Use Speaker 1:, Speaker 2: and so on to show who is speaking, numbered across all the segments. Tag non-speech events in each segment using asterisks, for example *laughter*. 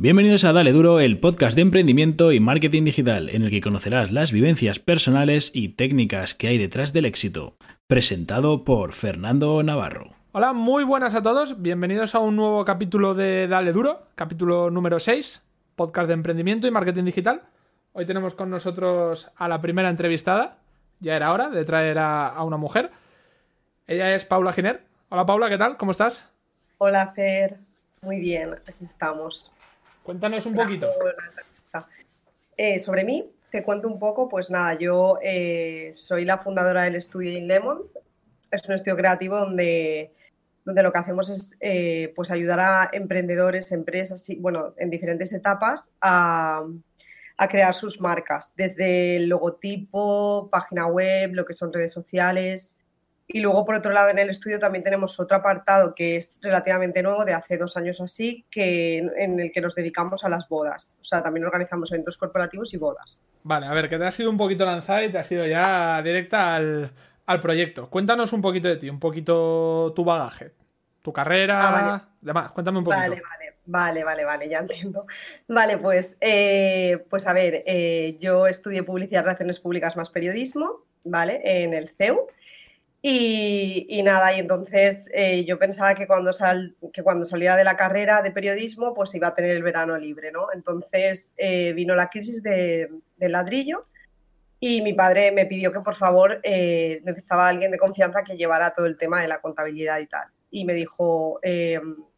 Speaker 1: Bienvenidos a Dale Duro, el podcast de emprendimiento y marketing digital, en el que conocerás las vivencias personales y técnicas que hay detrás del éxito. Presentado por Fernando Navarro.
Speaker 2: Hola, muy buenas a todos. Bienvenidos a un nuevo capítulo de Dale Duro, capítulo número 6, podcast de emprendimiento y marketing digital. Hoy tenemos con nosotros a la primera entrevistada. Ya era hora de traer a, una mujer. Ella es Paula Giner. Hola Paula, ¿qué tal? ¿Cómo estás?
Speaker 3: Hola Fer, muy bien, aquí estamos.
Speaker 2: Cuéntanos un poquito. *laughs*
Speaker 3: Eh, sobre mí, te cuento un poco, pues nada, yo eh, soy la fundadora del estudio In Lemon. Es un estudio creativo donde, donde lo que hacemos es eh, pues ayudar a emprendedores, empresas, bueno, en diferentes etapas a, a crear sus marcas, desde el logotipo, página web, lo que son redes sociales, y luego, por otro lado, en el estudio también tenemos otro apartado que es relativamente nuevo, de hace dos años así, que, en el que nos dedicamos a las bodas. O sea, también organizamos eventos corporativos y bodas.
Speaker 2: Vale, a ver, que te has ido un poquito lanzada y te has ido ya directa al, proyecto. Cuéntanos un poquito de ti, un poquito tu bagaje, tu carrera, ah, demás. Cuéntame un poquito.
Speaker 3: Vale, vale. Vale, vale, vale, ya entiendo. Vale, pues, eh, pues a ver, eh, yo estudié Publicidad, Relaciones Públicas más Periodismo, ¿vale? En el CEU. Y, nada, y entonces eh, yo pensaba que cuando, sal, que cuando saliera de la carrera de periodismo, pues iba a tener el verano libre, ¿no? Entonces eh, vino la crisis de, del ladrillo y mi padre me pidió que por favor eh, necesitaba alguien de confianza que llevara todo el tema de la contabilidad y tal. Y me dijo,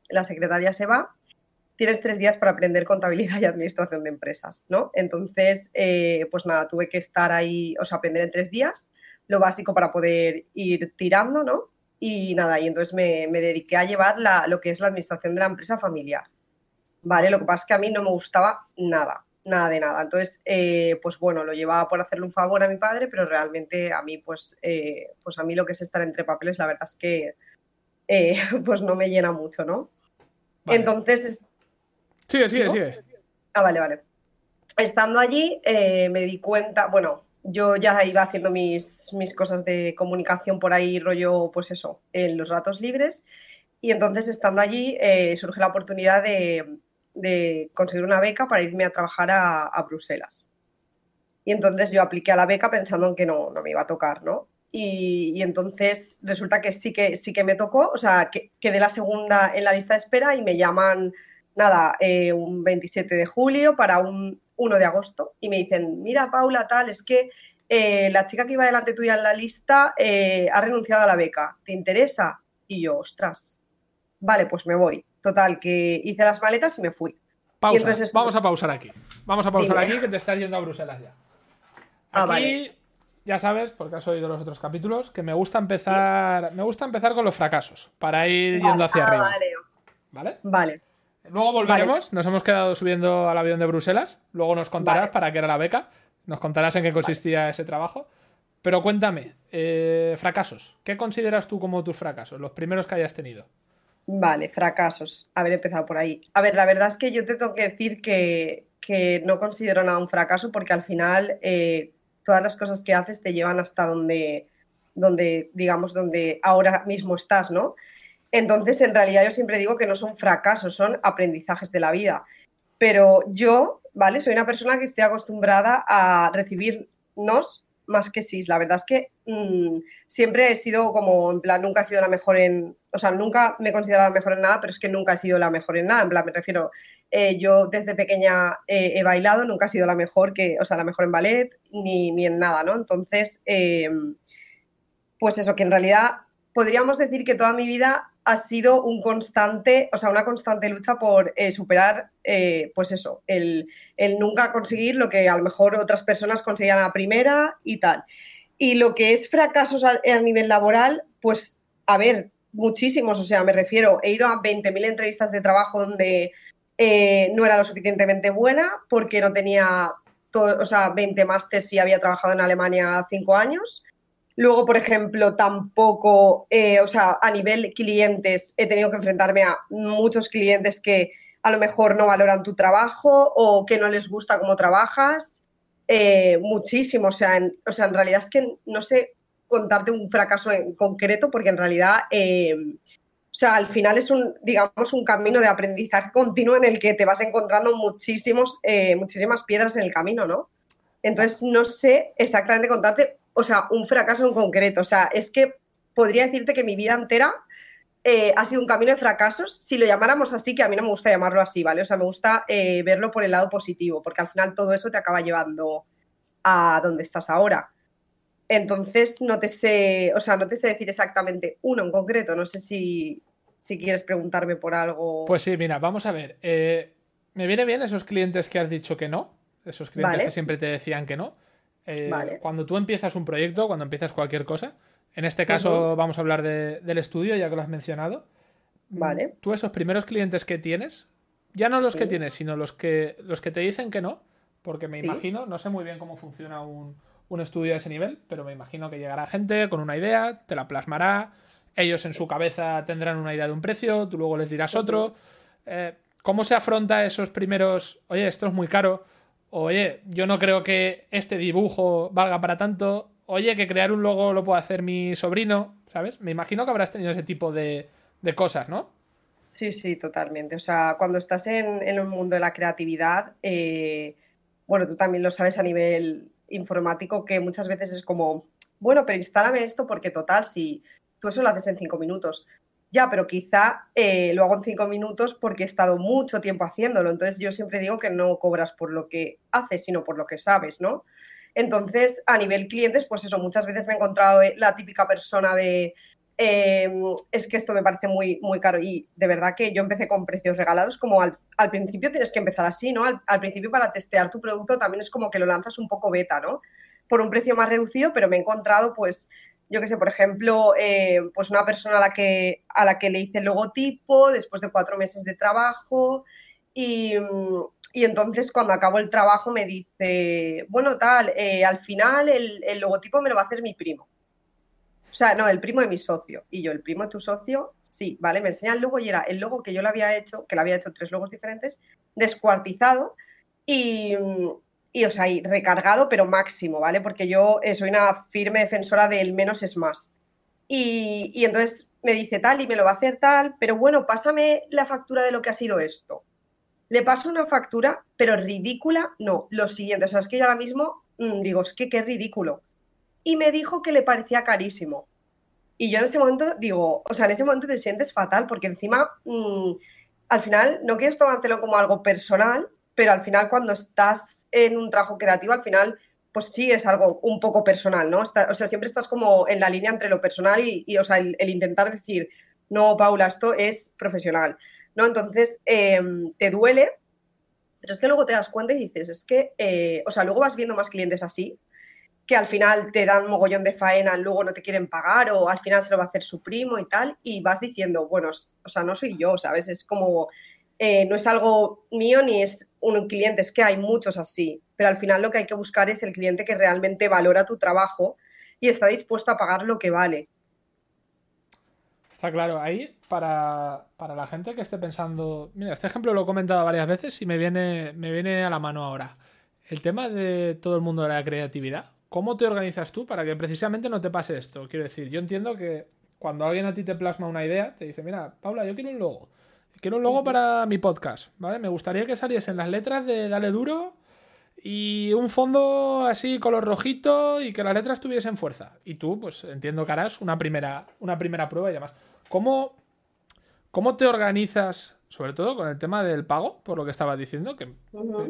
Speaker 3: la secretaria se va, tienes tres días para aprender contabilidad y administración de empresas, ¿no? Entonces, pues nada, tuve que estar ahí, o sea, aprender en tres días lo básico para poder ir tirando, ¿no? Y nada, y entonces me, dediqué a llevar lo que es la administración de la empresa familiar. ¿Vale? Lo que pasa es que a mí no me gustaba nada, nada de nada. Entonces, eh, pues bueno, lo llevaba por hacerle un favor a mi padre, pero realmente a mí, pues, eh, pues a mí lo que es estar entre papeles, la verdad es que eh, *laughs* pues no me llena mucho, ¿no? Entonces...
Speaker 2: Sigue, sigue, sigue.
Speaker 3: Ah, vale, vale. Estando allí, me di cuenta, bueno, yo ya iba haciendo mis, mis cosas de comunicación por ahí, rollo, pues eso, en los ratos libres. Y entonces, estando allí, eh, surge la oportunidad de, conseguir una beca para irme a trabajar a, Bruselas. Y entonces yo apliqué a la beca pensando en que no, no me iba a tocar, ¿no? Y, entonces resulta que sí que sí que me tocó, o sea, que quedé la segunda en la lista de espera y me llaman, nada, eh, un 27 de julio para un 1 de agosto y me dicen, mira Paula, tal, es que eh, la chica que iba delante tuya en la lista eh, ha renunciado a la beca, ¿te interesa? Y yo, ostras, vale, pues me voy. Total, que hice las maletas y me fui.
Speaker 2: Vamos a pausar aquí. Vamos a pausar aquí que te estás yendo a Bruselas ya.
Speaker 3: Ah, aquí,
Speaker 2: ya sabes, porque has oído los otros capítulos, que me gusta empezar, me gusta empezar con los fracasos para ir yendo hacia
Speaker 3: ah,
Speaker 2: arriba.
Speaker 3: Vale.
Speaker 2: ¿Vale?
Speaker 3: Vale.
Speaker 2: Luego volveremos, nos hemos quedado subiendo al avión de Bruselas, luego nos contarás para qué era la beca, nos contarás en qué consistía ese trabajo. Pero cuéntame, eh, fracasos, ¿qué consideras tú como tus fracasos, los primeros que hayas tenido?
Speaker 3: Vale, fracasos, haber empezado por ahí. A ver, la verdad es que yo te tengo que decir que, no considero nada un fracaso porque al final eh, todas las cosas que haces te llevan hasta donde, donde, digamos, donde ahora mismo estás, ¿no? Entonces, en realidad yo siempre digo que no son fracasos, son aprendizajes de la vida. Pero yo, ¿vale? Soy una persona que estoy acostumbrada a recibir nos más que sí. La verdad es que mm, siempre he sido como, en plan, nunca he sido la mejor en, o sea, nunca me he considerado la mejor en nada, pero es que nunca he sido la mejor en nada. En plan, me refiero, eh, yo desde pequeña eh, he bailado, nunca he sido la mejor, que, o sea, la mejor en ballet, ni, ni en nada, ¿no? Entonces, em, pues eso, que en realidad podríamos decir que toda mi vida ha sido un constante, o sea, una constante lucha por eh, superar, eh, pues eso, el, nunca conseguir lo que a lo mejor otras personas conseguían a primera y tal. Y lo que es fracasos a, nivel laboral, pues, a ver, muchísimos, o sea, me refiero, he ido a 20.000 entrevistas de trabajo donde eh, no era lo suficientemente buena porque no tenía, todo, o sea, 20 másters y había trabajado en Alemania cinco años Luego, por ejemplo, tampoco, eh, o sea, a nivel clientes, he tenido que enfrentarme a muchos clientes que a lo mejor no valoran tu trabajo o que no les gusta cómo trabajas. Eh, muchísimo, o sea, en, o sea, en realidad es que no sé contarte un fracaso en concreto porque en realidad, eh, O sea, al final es un, digamos, un camino de aprendizaje continuo en el que te vas encontrando muchísimos, muchísimas piedras en el camino, ¿no? Entonces, no sé exactamente contarte, o sea, un fracaso en concreto. O sea, es que podría decirte que mi vida entera eh, ha sido un camino de fracasos, si lo llamáramos así, que a mí no me gusta llamarlo así, ¿vale? O sea, me gusta eh, verlo por el lado positivo, porque al final todo eso te acaba llevando a donde estás ahora. Entonces, no te sé, o sea, no te sé decir exactamente uno en concreto, no sé si, si quieres preguntarme por algo.
Speaker 2: Pues sí, mira, vamos a ver. Eh, me viene bien esos clientes que has dicho que no, esos clientes que siempre te decían que no. Cuando tú empiezas un proyecto, cuando empiezas cualquier cosa, en este caso vamos a hablar del estudio, ya que lo has mencionado.
Speaker 3: Vale.
Speaker 2: Tú esos primeros clientes que tienes, ya no los que tienes, sino los que, los que te dicen que no, porque me imagino, no sé muy bien cómo funciona un, estudio a ese nivel, pero me imagino que llegará gente con una idea, te la plasmará, ellos en su cabeza tendrán una idea de un precio, tú luego les dirás otro. Eh, ¿Cómo se afronta esos primeros, oye, esto es muy caro, oye, yo no creo que este dibujo valga para tanto, oye, que crear un logo lo puede hacer mi sobrino, ¿sabes? Me imagino que habrás tenido ese tipo de, cosas, ¿no?
Speaker 3: Sí, sí, totalmente. O sea, cuando estás en, en un mundo de la creatividad, eh, bueno, tú también lo sabes a nivel informático, que muchas veces es como, bueno, pero instálame esto porque total, si tú eso lo haces en cinco minutos. Ya, pero quizá eh, lo hago en cinco minutos porque he estado mucho tiempo haciéndolo. Entonces yo siempre digo que no cobras por lo que haces, sino por lo que sabes, ¿no? Entonces, a nivel clientes, pues eso, muchas veces me he encontrado eh, la típica persona de, em, es que esto me parece muy, muy caro y de verdad que yo empecé con precios regalados, como al, principio tienes que empezar así, ¿no? Al, principio para testear tu producto también es como que lo lanzas un poco beta, ¿no? Por un precio más reducido, pero me he encontrado pues yo qué sé, por ejemplo, eh, pues una persona a la, que, a la que le hice el logotipo después de cuatro meses de trabajo y, y entonces cuando acabo el trabajo me dice, bueno, tal, eh, al final el, logotipo me lo va a hacer mi primo. O sea, no, el primo de mi socio. Y yo, ¿el primo de tu socio? Sí, vale, me enseña el logo y era el logo que yo le había hecho, que le había hecho tres logos diferentes, descuartizado y, y o sea, y recargado, pero máximo, ¿vale? Porque yo eh, soy una firme defensora del menos es más. Y, y entonces me dice tal y me lo va a hacer tal, pero bueno, pásame la factura de lo que ha sido esto le paso una factura, pero ridícula, no, lo siguiente, o sea, es que yo ahora mismo mm, digo, es que qué ridículo. Y me dijo que le parecía carísimo. Y yo en ese momento digo, o sea, en ese momento te sientes fatal, porque encima, mm, al final, no quieres tomártelo como algo personal, pero al final cuando estás en un trabajo creativo, al final, pues sí es algo un poco personal, ¿no? o sea, siempre estás como en la línea entre lo personal y, o sea, el intentar decir, no, Paula, esto es profesional. ¿no? Entonces, em, te duele, pero es que luego te das cuenta y dices, es que, eh, o sea, luego vas viendo más clientes así, que al final te dan mogollón de faena, luego no te quieren pagar o al final se lo va a hacer su primo y tal, y vas diciendo, bueno, o sea, no soy yo, ¿sabes? Es como, eh, no es algo mío ni es un cliente, es que hay muchos así, pero al final lo que hay que buscar es el cliente que realmente valora tu trabajo y está dispuesto a pagar lo que vale.
Speaker 2: Está claro, ahí para, la gente que esté pensando, mira, este ejemplo lo he comentado varias veces y me viene, me viene a la mano ahora. El tema de todo el mundo de la creatividad, ¿cómo te organizas tú para que precisamente no te pase esto? Quiero decir, yo entiendo que cuando alguien a ti te plasma una idea, te dice, mira, Paula, yo quiero un logo. Quiero un logo para mi podcast, ¿vale? Me gustaría que saliesen las letras de Dale Duro y un fondo así color rojito y que las letras tuviesen fuerza. Y tú, pues entiendo que harás una primera, una primera prueba y demás. ¿Cómo, ¿Cómo te organizas, sobre todo con el tema del pago, por lo que estabas diciendo, que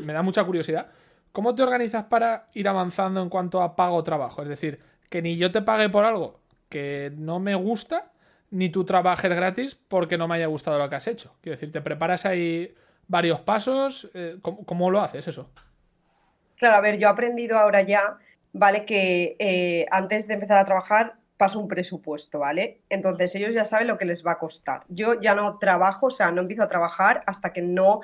Speaker 2: me da mucha curiosidad? ¿Cómo te organizas para ir avanzando en cuanto a pago-trabajo? Es decir, que ni yo te pague por algo que no me gusta, ni tú trabajes gratis porque no me haya gustado lo que has hecho. Quiero decir, te preparas ahí varios pasos. Eh, ¿cómo, lo haces eso?
Speaker 3: Claro, a ver, yo he aprendido ahora ya, ¿vale? Que eh, antes de empezar a trabajar paso un presupuesto, ¿vale? Entonces ellos ya saben lo que les va a costar. Yo ya no trabajo, o sea, no empiezo a trabajar hasta que no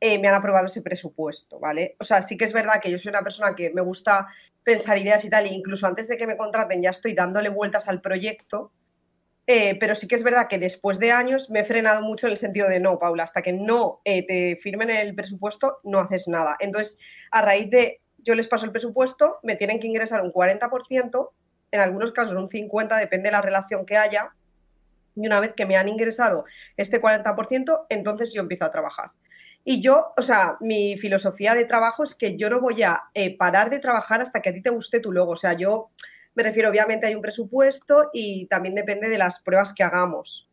Speaker 3: eh, me han aprobado ese presupuesto, ¿vale? O sea, sí que es verdad que yo soy una persona que me gusta pensar ideas y tal, e incluso antes de que me contraten ya estoy dándole vueltas al proyecto, eh, pero sí que es verdad que después de años me he frenado mucho en el sentido de no, Paula, hasta que no eh, te firmen el presupuesto no haces nada. Entonces, a raíz de yo les paso el presupuesto, me tienen que ingresar un 40%, en algunos casos un 50, depende de la relación que haya, Y una vez que me han ingresado este 40%, entonces yo empiezo a trabajar. Y yo, o sea, mi filosofía de trabajo es que yo no voy a eh, parar de trabajar hasta que a ti te guste tu logo. O sea, yo me refiero, obviamente hay un presupuesto y también depende de las pruebas que hagamos.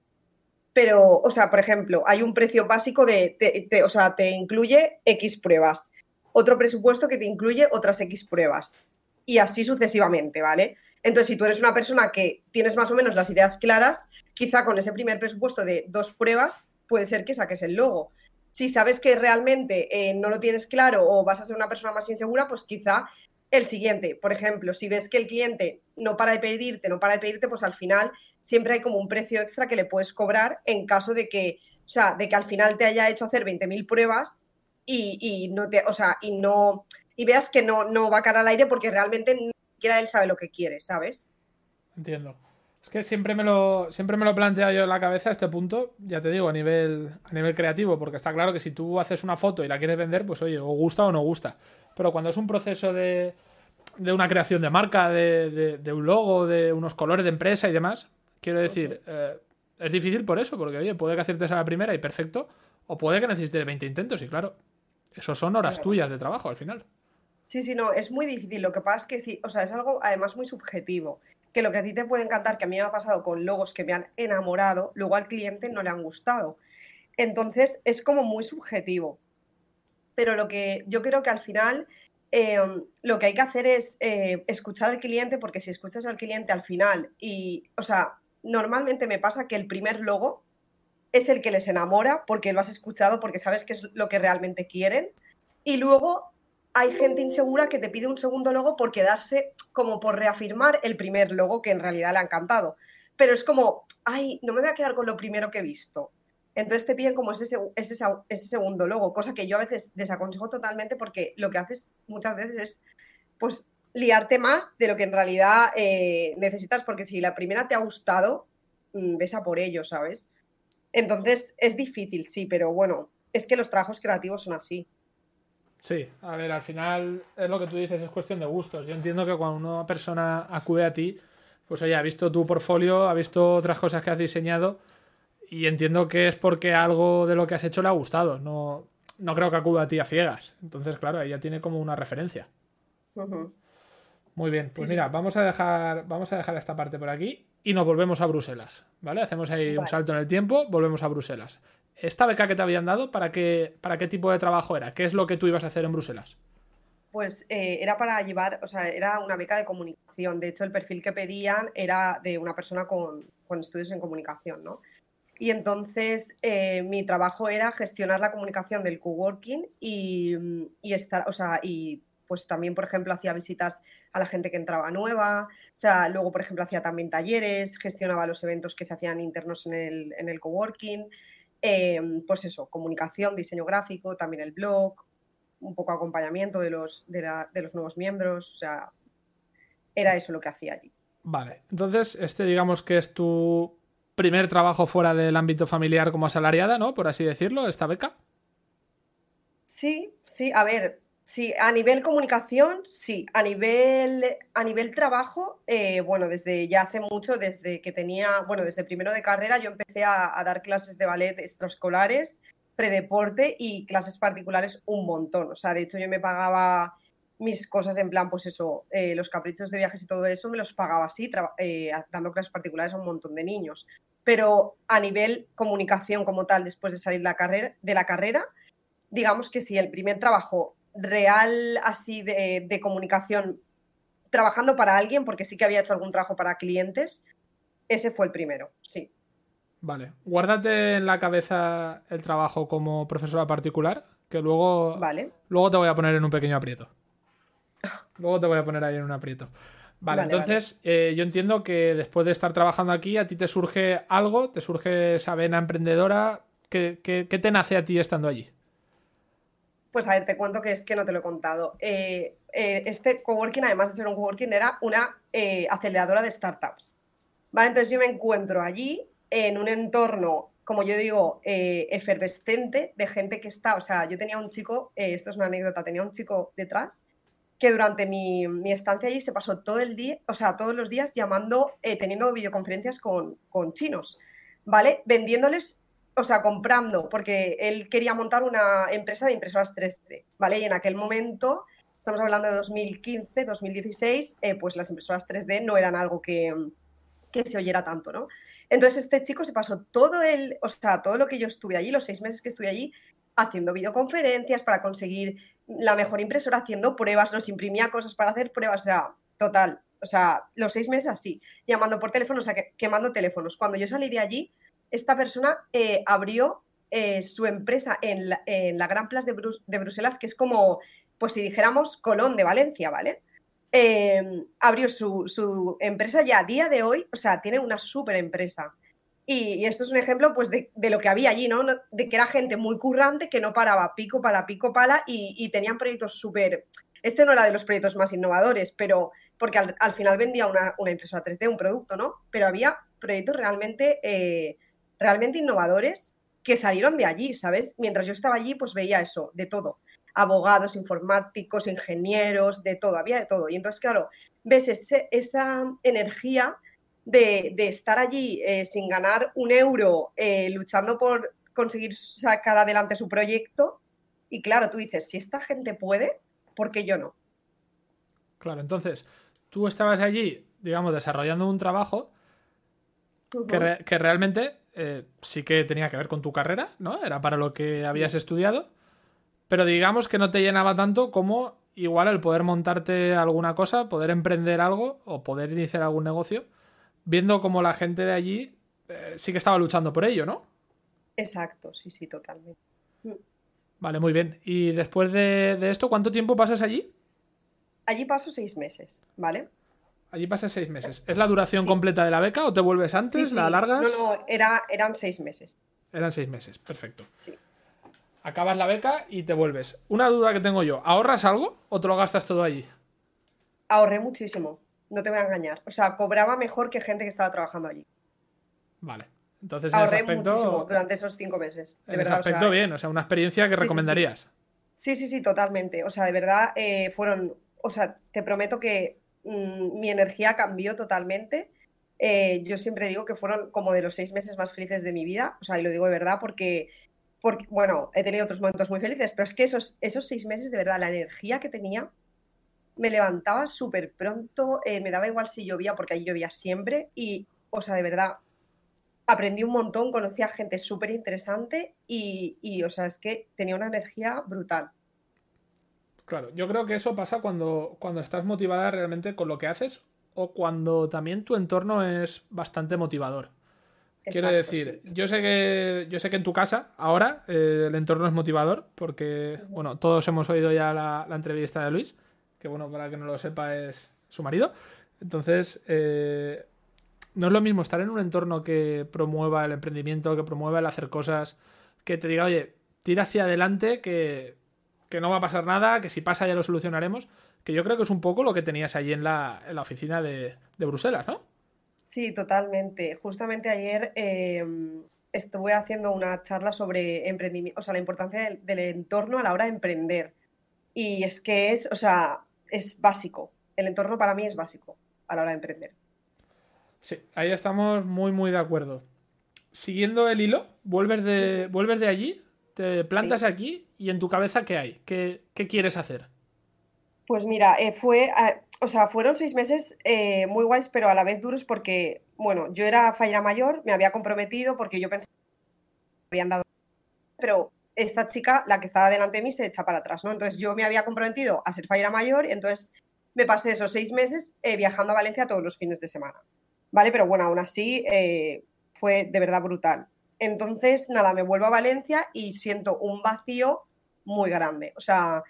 Speaker 3: Pero, o sea, por ejemplo, hay un precio básico de, o sea, te incluye X pruebas. Otro presupuesto que te incluye otras X pruebas. Y así sucesivamente, ¿vale? Entonces, si tú eres una persona que tienes más o menos las ideas claras, quizá con ese primer presupuesto de dos pruebas puede ser que saques el logo si sabes que realmente eh, no lo tienes claro o vas a ser una persona más insegura, pues quizá el siguiente. Por ejemplo, si ves que el cliente no para de pedirte, no para de pedirte, pues al final siempre hay como un precio extra que le puedes cobrar en caso de que, o sea, de que al final te haya hecho hacer 20.000 pruebas y, no te, o sea, y no, y veas que no, no va a caer al aire porque realmente ni siquiera él sabe lo que quiere, ¿sabes?
Speaker 2: Entiendo. Es que siempre me lo, siempre me lo he planteado yo en la cabeza a este punto, ya te digo, a nivel, a nivel creativo, porque está claro que si tú haces una foto y la quieres vender, pues oye, o gusta o no gusta. Pero cuando es un proceso de, de una creación de marca, de, de, un logo, de unos colores de empresa y demás, quiero decir, eh, es difícil por eso, porque oye, puede que aciertes a la primera y perfecto, o puede que necesites 20 intentos, y claro, eso son horas tuyas de trabajo al final.
Speaker 3: Sí, sí, no, es muy difícil. Lo que pasa es que sí, o sea, es algo además muy subjetivo que lo que a ti te puede encantar, que a mí me ha pasado con logos que me han enamorado, luego al cliente no le han gustado. Entonces es como muy subjetivo. Pero lo que yo creo que al final em, lo que hay que hacer es eh, escuchar al cliente, porque si escuchas al cliente al final y, o sea, normalmente me pasa que el primer logo es el que les enamora porque lo has escuchado, porque sabes que es lo que realmente quieren. Y luego hay gente insegura que te pide un segundo logo por quedarse como por reafirmar el primer logo que en realidad le ha encantado. Pero es como, ay, no me voy a quedar con lo primero que he visto. Entonces te piden como ese, segundo logo, cosa que yo a veces desaconsejo totalmente porque lo que haces muchas veces es pues liarte más de lo que en realidad eh, necesitas, porque si la primera te ha gustado, mm, ves a por ello, ¿sabes? Entonces es difícil, sí, pero bueno, es que los trabajos creativos son así.
Speaker 2: Sí, a ver, al final es lo que tú dices, es cuestión de gustos. Yo entiendo que cuando una persona acude a ti, pues oye, ha visto tu portfolio, ha visto otras cosas que has diseñado y entiendo que es porque algo de lo que has hecho le ha gustado. No, no creo que acuda a ti a ciegas. Entonces, claro, ella tiene como una referencia. Muy bien, pues mira, vamos a dejar vamos a dejar esta parte por aquí y nos volvemos a Bruselas, ¿vale? Hacemos ahí un salto en el tiempo, volvemos a Bruselas. ¿Esta beca que te habían dado, para qué, para qué tipo de trabajo era? ¿Qué es lo que tú ibas a hacer en Bruselas?
Speaker 3: Pues eh, era para llevar, o sea, era una beca de comunicación. De hecho, el perfil que pedían era de una persona con, estudios en comunicación, ¿no? Y entonces eh, mi trabajo era gestionar la comunicación del coworking y, y estar, o sea, y pues también, por ejemplo, hacía visitas a la gente que entraba nueva, o sea, luego, por ejemplo, hacía también talleres, gestionaba los eventos que se hacían internos en el, en el coworking, Em, pues eso, comunicación, diseño gráfico, también el blog, un poco acompañamiento de los, de, los nuevos miembros, o sea, era eso lo que hacía allí.
Speaker 2: Vale, entonces este digamos que es tu primer trabajo fuera del ámbito familiar como asalariada, ¿no? Por así decirlo, esta beca.
Speaker 3: Sí, sí, a ver, Sí, a nivel comunicación, sí. A nivel, a nivel trabajo, eh, bueno, desde ya hace mucho, desde que tenía, bueno, desde primero de carrera, yo empecé a, dar clases de ballet extraescolares, predeporte y clases particulares un montón. O sea, de hecho, yo me pagaba mis cosas en plan, pues eso, eh, los caprichos de viajes y todo eso, me los pagaba así, eh, dando clases particulares a un montón de niños. Pero a nivel comunicación como tal, después de salir la carrera, de la carrera, digamos que sí, el primer trabajo real así de, comunicación trabajando para alguien, porque sí que había hecho algún trabajo para clientes, ese fue el primero, sí.
Speaker 2: Vale, guárdate en la cabeza el trabajo como profesora particular, que luego,
Speaker 3: vale.
Speaker 2: luego te voy a poner en un pequeño aprieto. Luego te voy a poner ahí en un aprieto. Vale, entonces eh, yo entiendo que después de estar trabajando aquí, a ti te surge algo, te surge esa vena emprendedora. ¿Qué, qué te nace a ti estando allí?
Speaker 3: Pues a ver, te cuento que es que no te lo he contado. Eh, eh, este coworking, además de ser un coworking, era una aceleradora de startups. ¿Vale? Entonces yo me encuentro allí en un entorno, como yo digo, efervescente de gente que está, o sea, yo tenía un chico, esto es una anécdota, tenía un chico detrás que durante mi, estancia allí se pasó todo el día, o sea, todos los días llamando, teniendo videoconferencias con, con chinos ¿vale? Vendiéndoles, o sea, comprando, porque él quería montar una empresa de impresoras 3D, ¿vale? Y en aquel momento, estamos hablando de 2015, 2016, eh, pues las impresoras 3D no eran algo que, que se oyera tanto, ¿no? Entonces este chico se pasó todo el, o sea, todo lo que yo estuve allí, los seis meses que estuve allí, haciendo videoconferencias para conseguir la mejor impresora, haciendo pruebas, nos imprimía cosas para hacer pruebas, o sea, total, o sea, los seis meses así, llamando por teléfono, o sea, quemando teléfonos. Cuando yo salí de allí, esta persona eh, abrió eh, su empresa en la, Gran Plaza de, Bruselas, que es como, pues si dijéramos, Colón de Valencia, ¿vale? Em, abrió su, empresa ya a día de hoy, o sea, tiene una súper empresa. Y, esto es un ejemplo pues de, lo que había allí, ¿no? De que era gente muy currante que no paraba pico para pico pala y, tenían proyectos súper... Este no era de los proyectos más innovadores, pero porque al, final vendía una, impresora 3D, un producto, ¿no? Pero había proyectos realmente, eh, realmente innovadores que salieron de allí, ¿sabes? Mientras yo estaba allí, pues veía eso, de todo abogados, informáticos, ingenieros, de todo, había de todo. Y entonces, claro, ves esa energía de, estar allí eh, sin ganar un euro, eh, luchando por conseguir sacar adelante su proyecto. Y claro, tú dices, si esta gente puede, ¿por qué yo no?
Speaker 2: Claro, entonces, tú estabas allí, digamos, desarrollando un trabajo que, realmente eh, sí que tenía que ver con tu carrera, ¿no? Era para lo que habías estudiado pero digamos que no te llenaba tanto como igual el poder montarte alguna cosa, poder emprender algo o poder iniciar algún negocio, viendo como la gente de allí eh, sí que estaba luchando por ello, ¿no?
Speaker 3: Exacto, sí, sí, totalmente.
Speaker 2: Vale, muy bien. ¿Y después de, esto, cuánto tiempo pasas allí?
Speaker 3: Allí paso seis meses, ¿vale?
Speaker 2: Allí pasas seis meses. ¿Es la duración completa de la beca o te vuelves antes? ¿La alargas?
Speaker 3: No, no, era, eran seis meses.
Speaker 2: Eran seis meses, perfecto.
Speaker 3: Sí
Speaker 2: acabas la beca y te vuelves. Una duda que tengo yo, ¿ahorras algo o te lo gastas todo allí?
Speaker 3: Ahorré muchísimo, no te voy a engañar. O sea, cobraba mejor que gente que estaba trabajando allí.
Speaker 2: Vale. Entonces,
Speaker 3: Ahorré muchísimo durante esos cinco meses.
Speaker 2: De en ese aspecto, bien, o sea, una experiencia que recomendarías.
Speaker 3: Sí sí. sí, totalmente. O sea, de verdad, eh, fueron. O sea, te prometo que mm, mi energía cambió totalmente. Eh, yo siempre digo que fueron como de los seis meses más felices de mi vida. O sea, y lo digo de verdad porque porque, bueno, he tenido otros momentos muy felices, pero es que esos, esos seis meses, de verdad, la energía que tenía, me levantaba súper pronto, eh, me daba igual si llovía, porque ahí llovía siempre, y, o sea, de verdad, aprendí un montón, conocí a gente súper interesante y, y, o sea, es que tenía una energía brutal.
Speaker 2: Claro, yo creo que eso pasa cuando, cuando estás motivada realmente con lo que haces o cuando también tu entorno es bastante motivador. Quiero decir, yo sé que yo sé que en tu casa ahora eh, el entorno es motivador porque bueno todos hemos oído ya la, entrevista de Luis que bueno para que no lo sepa es su marido entonces eh, no es lo mismo estar en un entorno que promueva el emprendimiento que promueva el hacer cosas que te diga oye tira hacia adelante que, que no va a pasar nada que si pasa ya lo solucionaremos que yo creo que es un poco lo que tenías allí en la, en la oficina de, de Bruselas ¿no?
Speaker 3: Sí, totalmente. Justamente ayer em, estuve haciendo una charla sobre emprendimiento, o sea, la importancia del, entorno a la hora de emprender. Y es que es, o sea, es básico. El entorno para mí es básico a la hora de emprender.
Speaker 2: Sí, ahí estamos muy, muy de acuerdo. Siguiendo el hilo, vuelves de, vuelves de allí, te plantas aquí y en tu cabeza, ¿qué hay? ¿Qué, qué quieres hacer?
Speaker 3: Pues mira, eh, fue, o sea, fueron seis meses eh, muy guays, pero a la vez duros porque, bueno, yo era fallera mayor, me había comprometido porque yo pensaba que me habían dado, pero esta chica, la que estaba delante de mí, se echa para atrás, ¿no? Entonces yo me había comprometido a ser fallera mayor y entonces me pasé esos seis meses eh, viajando a Valencia todos los fines de semana, ¿vale? Pero bueno, aún así fue de verdad brutal. Entonces, nada, me vuelvo a Valencia y siento un vacío muy grande. O sea,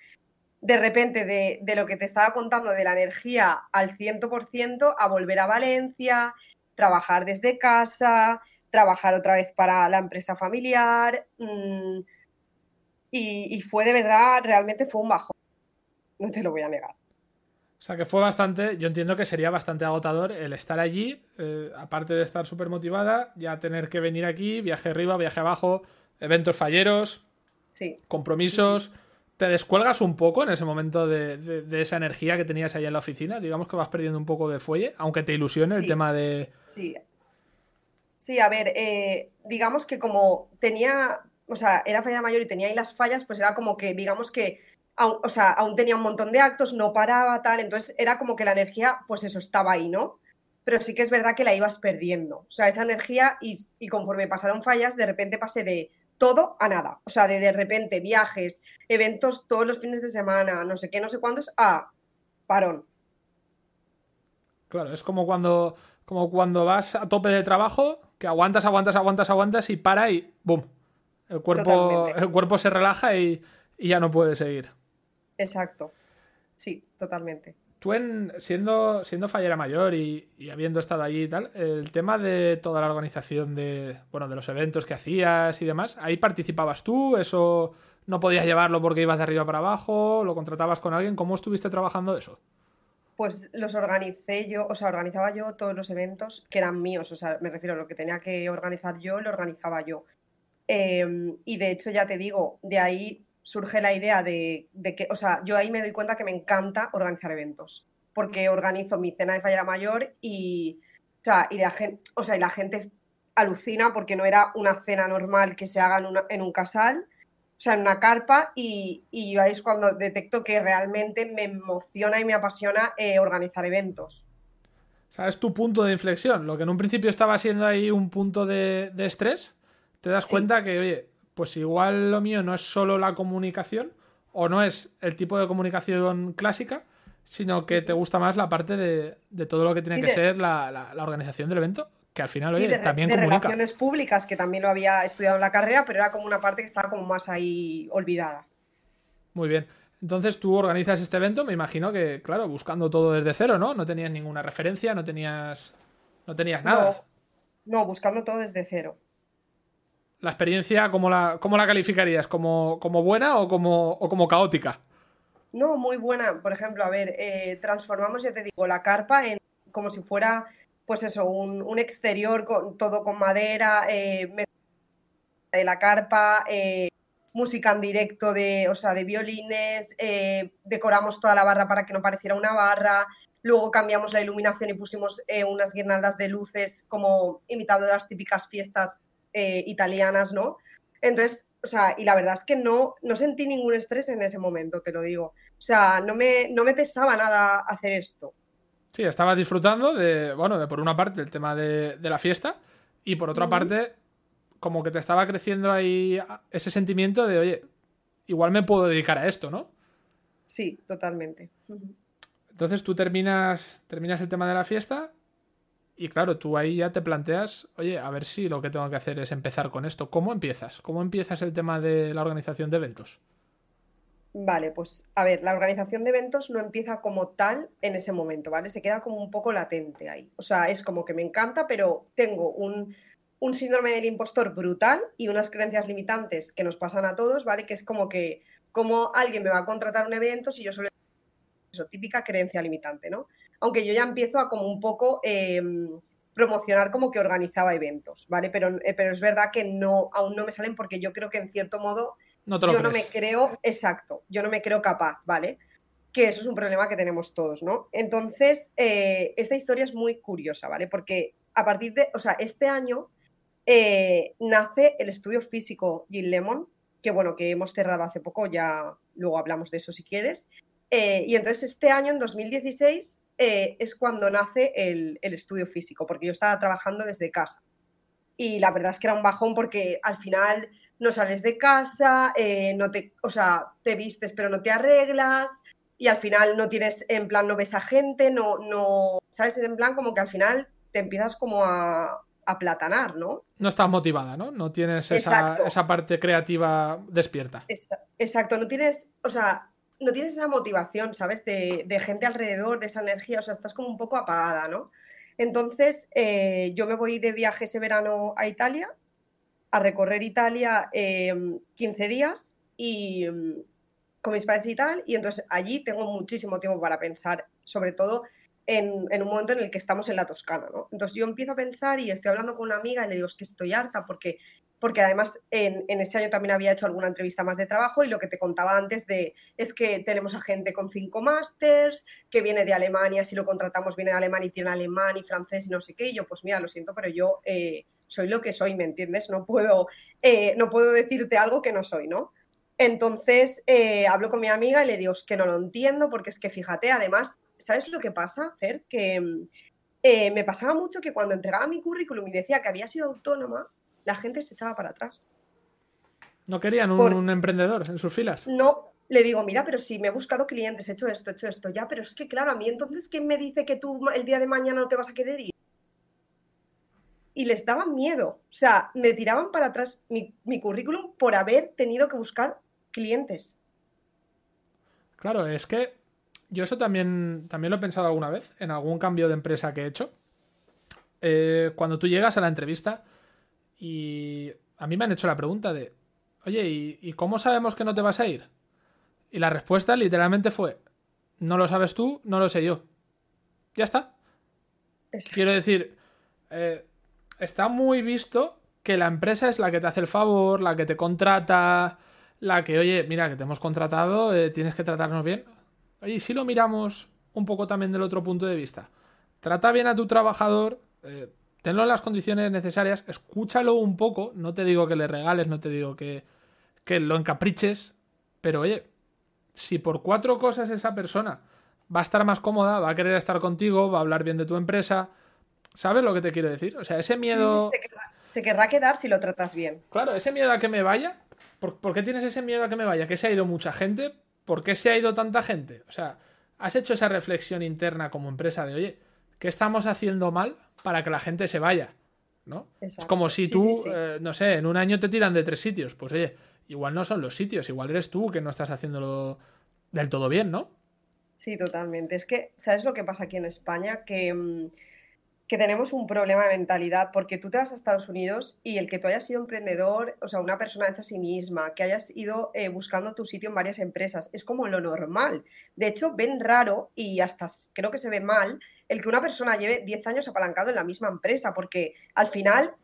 Speaker 3: de repente de, lo que te estaba contando de la energía al 100% a volver a Valencia, trabajar desde casa, trabajar otra vez para la empresa familiar. Mm, y, fue de verdad, realmente fue un bajo. No te lo voy a negar.
Speaker 2: O sea que fue bastante, yo entiendo que sería bastante agotador el estar allí, eh, aparte de estar súper motivada, ya tener que venir aquí, viaje arriba, viaje abajo, eventos falleros,
Speaker 3: sí.
Speaker 2: compromisos. ¿Te descuelgas un poco en ese momento de, esa energía que tenías ahí en la oficina? Digamos que vas perdiendo un poco de fuelle, aunque te ilusione el tema de...
Speaker 3: Sí. Sí, a ver, eh, digamos que como tenía, o sea, era falla mayor y tenía ahí las fallas, pues era como que, digamos que, o sea, aún tenía un montón de actos, no paraba, tal, entonces era como que la energía, pues eso, estaba ahí, ¿no? Pero sí que es verdad que la ibas perdiendo, o sea, esa energía y, y conforme pasaron fallas, de repente pasé de todo a nada, o sea, de de repente viajes, eventos todos los fines de semana, no sé qué, no sé cuántos, a parón.
Speaker 2: Claro, es como cuando, como cuando vas a tope de trabajo, que aguantas, aguantas, aguantas, aguantas y para y ¡boom! El cuerpo,
Speaker 3: Totalmente.
Speaker 2: el cuerpo se relaja y, y ya no puede seguir.
Speaker 3: Exacto. Sí, totalmente.
Speaker 2: Tú en, siendo, siendo fallera mayor y, y habiendo estado allí y tal, el tema de toda la organización de, bueno, de los eventos que hacías y demás, ¿ahí participabas tú? ¿Eso no podías llevarlo porque ibas de arriba para abajo? ¿Lo contratabas con alguien? ¿Cómo estuviste trabajando eso?
Speaker 3: Pues los organicé yo, o sea, organizaba yo todos los eventos que eran míos, o sea, me refiero a lo que tenía que organizar yo, lo organizaba yo. Eh, y de hecho, ya te digo, de ahí surge la idea de, de, que, o sea, yo ahí me doy cuenta que me encanta organizar eventos, porque organizo mi cena de fallera mayor y, o sea, y la gente, o sea, y la gente alucina porque no era una cena normal que se haga en, una, en un casal, o sea, en una carpa, y, y yo ahí es cuando detecto que realmente me emociona y me apasiona eh, organizar eventos.
Speaker 2: O sea, es tu punto de inflexión. Lo que en un principio estaba siendo ahí un punto de, de estrés, te das
Speaker 3: Sí.
Speaker 2: cuenta que, oye, pues igual lo mío no es solo la comunicación o no es el tipo de comunicación clásica, sino que te gusta más la parte de, de todo lo que tiene
Speaker 3: Sí,
Speaker 2: que
Speaker 3: de-
Speaker 2: ser la, la- la organización del evento, que al final,
Speaker 3: Sí,
Speaker 2: oye,
Speaker 3: de, re-
Speaker 2: también
Speaker 3: de
Speaker 2: comunica.
Speaker 3: relaciones públicas, que también lo había estudiado en la carrera, pero era como una parte que estaba como más ahí olvidada.
Speaker 2: Muy bien. Entonces tú organizas este evento, me imagino que, claro, buscando todo desde cero, ¿no? No tenías ninguna referencia, no tenías, no tenías nada.
Speaker 3: No, no, buscando todo desde cero.
Speaker 2: La experiencia, ¿cómo la, cómo la calificarías? ¿Como, como buena o como, como caótica?
Speaker 3: No, muy buena. Por ejemplo, a ver, eh, transformamos, ya te digo, la carpa en como si fuera, pues eso, un, un exterior con todo con madera, eh, de la carpa, eh, música en directo de, o sea, de violines, decoramos toda la barra para que no pareciera una barra, luego cambiamos la iluminación y pusimos unas guirnaldas de luces como imitando las típicas fiestas eh, italianas, ¿no? Entonces, o sea, y la verdad es que no, no sentí ningún estrés en ese momento, te lo digo. O sea, no me, no me pesaba nada hacer esto.
Speaker 2: Sí, estabas disfrutando de, bueno, de por una parte el tema de, de la fiesta y por otra parte como que te estaba creciendo ahí ese sentimiento de, oye, igual me puedo dedicar a esto, ¿no?
Speaker 3: Sí, totalmente.
Speaker 2: Entonces tú terminas, terminas el tema de la fiesta y claro, tú ahí ya te planteas, oye, a ver si lo que tengo que hacer es empezar con esto. ¿Cómo empiezas? ¿Cómo empiezas el tema de la organización de eventos?
Speaker 3: Vale, pues a ver, la organización de eventos no empieza como tal en ese momento, ¿vale? Se queda como un poco latente ahí. O sea, es como que me encanta, pero tengo un, un síndrome del impostor brutal y unas creencias limitantes que nos pasan a todos, ¿vale? Que es como que, como alguien me va a contratar un evento si yo solo eso, típica creencia limitante, ¿no? Aunque yo ya empiezo a como un poco eh, promocionar como que organizaba eventos, ¿vale? Pero, eh, pero es verdad que no, aún no me salen porque yo creo que en cierto modo
Speaker 2: No
Speaker 3: yo no me creo, exacto, yo no me creo capaz, ¿vale? Que eso es un problema que tenemos todos, ¿no? Entonces, eh, esta historia es muy curiosa, ¿vale? Porque a partir de, o sea, este año eh, nace el estudio físico Gin Lemon, que bueno, que hemos cerrado hace poco, ya luego hablamos de eso si quieres. Eh, y entonces este año, en 2016, eh, es cuando nace el, el estudio físico, porque yo estaba trabajando desde casa. Y la verdad es que era un bajón porque al final no sales de casa, eh, no te, o sea, te vistes pero no te arreglas y al final no tienes, en plan, no ves a gente, no, no, ¿sabes? En plan como que al final te empiezas como a aplatanar, ¿no?
Speaker 2: No estás motivada, ¿no? No tienes esa, esa parte creativa despierta.
Speaker 3: Exacto, no tienes, o sea, no tienes esa motivación, ¿sabes? De, gente alrededor, de esa energía, o sea, estás como un poco apagada, ¿no? Entonces, eh, yo me voy de viaje ese verano a Italia, a recorrer Italia eh, 15 días y mm, con mis padres y tal, y entonces allí tengo muchísimo tiempo para pensar, sobre todo en, en un momento en el que estamos en la Toscana, ¿no? Entonces yo empiezo a pensar y estoy hablando con una amiga y le digo, es que estoy harta porque porque además en, ese año también había hecho alguna entrevista más de trabajo y lo que te contaba antes de es que tenemos a gente con cinco másters, que viene de Alemania, si lo contratamos viene de Alemania y tiene alemán y francés y no sé qué, y yo pues mira, lo siento, pero yo eh, soy lo que soy, ¿me entiendes? No puedo, eh, no puedo decirte algo que no soy, ¿no? Entonces eh, hablo con mi amiga y le digo, es que no lo entiendo, porque es que fíjate, además, ¿sabes lo que pasa, Fer? Que eh, me pasaba mucho que cuando entregaba mi currículum y decía que había sido autónoma, la gente se echaba para atrás.
Speaker 2: ¿No querían un, emprendedor en sus filas?
Speaker 3: No, le digo, mira, pero si me he buscado clientes, he hecho esto, he hecho esto, ya, pero es que claro, a mí entonces, ¿quién me dice que tú el día de mañana no te vas a querer ir? Y les daba miedo, o sea, me tiraban para atrás mi, mi currículum por haber tenido que buscar clientes.
Speaker 2: Claro, es que yo eso también, también lo he pensado alguna vez, en algún cambio de empresa que he hecho. Eh, cuando tú llegas a la entrevista y a mí me han hecho la pregunta de, oye, ¿y, cómo sabemos que no te vas a ir? Y la respuesta literalmente fue, no lo sabes tú, no lo sé yo. Ya está. Quiero decir, eh, está muy visto que la empresa es la que te hace el favor, la que te contrata, la que, oye, mira, que te hemos contratado, eh, tienes que tratarnos bien. Oye, si lo miramos un poco también del otro punto de vista. Trata bien a tu trabajador, eh, tenlo en las condiciones necesarias, escúchalo un poco, no te digo que le regales, no te digo que, que lo encapriches, pero oye, si por cuatro cosas esa persona va a estar más cómoda, va a querer estar contigo, va a hablar bien de tu empresa, ¿sabes lo que te quiero decir? O sea, ese miedo...
Speaker 3: Se querrá, quedar si lo tratas bien.
Speaker 2: Claro, ese miedo a que me vaya, ¿por, qué tienes ese miedo a que me vaya? ¿Que se ha ido mucha gente? ¿Por qué se ha ido tanta gente? O sea, has hecho esa reflexión interna como empresa de, oye, ¿qué estamos haciendo mal para que la gente se vaya? ¿No? Es como si tú, eh, no sé, en un año te tiran de tres sitios. Pues oye, igual no son los sitios, igual eres tú que no estás haciéndolo del todo bien, ¿no?
Speaker 3: Sí, totalmente. Es que, ¿sabes lo que pasa aquí en España? Que mm, que tenemos un problema de mentalidad, porque tú te vas a Estados Unidos y el que tú hayas sido emprendedor, o sea, una persona hecha a sí misma, que hayas ido eh, buscando tu sitio en varias empresas, es como lo normal. De hecho, ven raro y hasta creo que se ve mal el que una persona lleve 10 años apalancado en la misma empresa, porque al final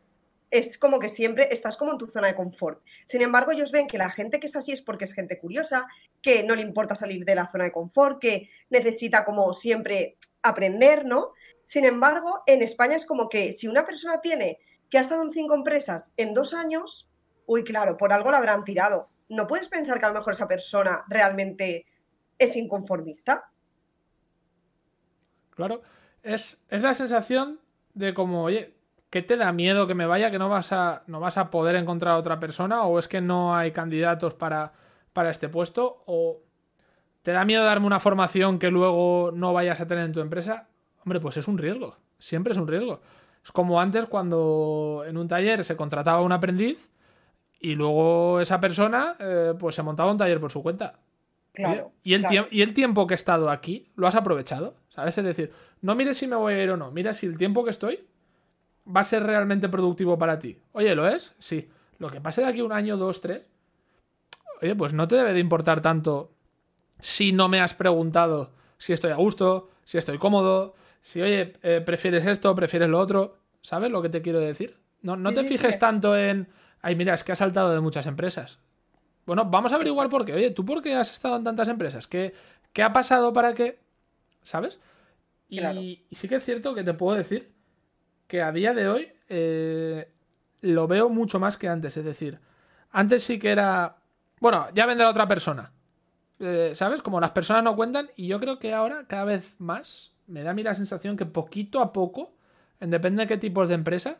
Speaker 3: es como que siempre estás como en tu zona de confort. Sin embargo, ellos ven que la gente que es así es porque es gente curiosa, que no le importa salir de la zona de confort, que necesita como siempre aprender, ¿no? Sin embargo, en España es como que si una persona tiene que ha estado en cinco empresas en dos años, uy, claro, por algo la habrán tirado. ¿No puedes pensar que a lo mejor esa persona realmente es inconformista?
Speaker 2: Claro, es, es la sensación de como, oye, ¿qué te da miedo que me vaya, que no vas a, no vas a poder encontrar a otra persona? ¿O es que no hay candidatos para, para este puesto? ¿O te da miedo darme una formación que luego no vayas a tener en tu empresa? Hombre, pues es un riesgo. Siempre es un riesgo. Es como antes cuando en un taller se contrataba un aprendiz y luego esa persona eh, pues se montaba un taller por su cuenta.
Speaker 3: Claro,
Speaker 2: y, el y el tiempo que he estado aquí lo has aprovechado, ¿sabes? Es decir, no mires si me voy a ir o no, mira si el tiempo que estoy va a ser realmente productivo para ti. Oye, ¿lo es? Sí. Lo que pase de aquí un año, dos, tres, oye, pues no te debe de importar tanto si no me has preguntado si estoy a gusto, si estoy cómodo, si, oye, eh, prefieres esto, prefieres lo otro, ¿sabes lo que te quiero decir? No, no te fijes tanto en, ay, mira, es que has saltado de muchas empresas. Bueno, vamos a averiguar por qué. Oye, ¿tú por qué has estado en tantas empresas? ¿Qué, qué ha pasado para que... ¿Sabes? Y, sí que es cierto que te puedo decir que a día de hoy eh, lo veo mucho más que antes. Es decir, antes sí que era... Bueno, ya vendrá otra persona. Eh, ¿Sabes? Como las personas no cuentan y yo creo que ahora cada vez más me da a mí la sensación que poquito a poco, en depende de qué tipos de empresa,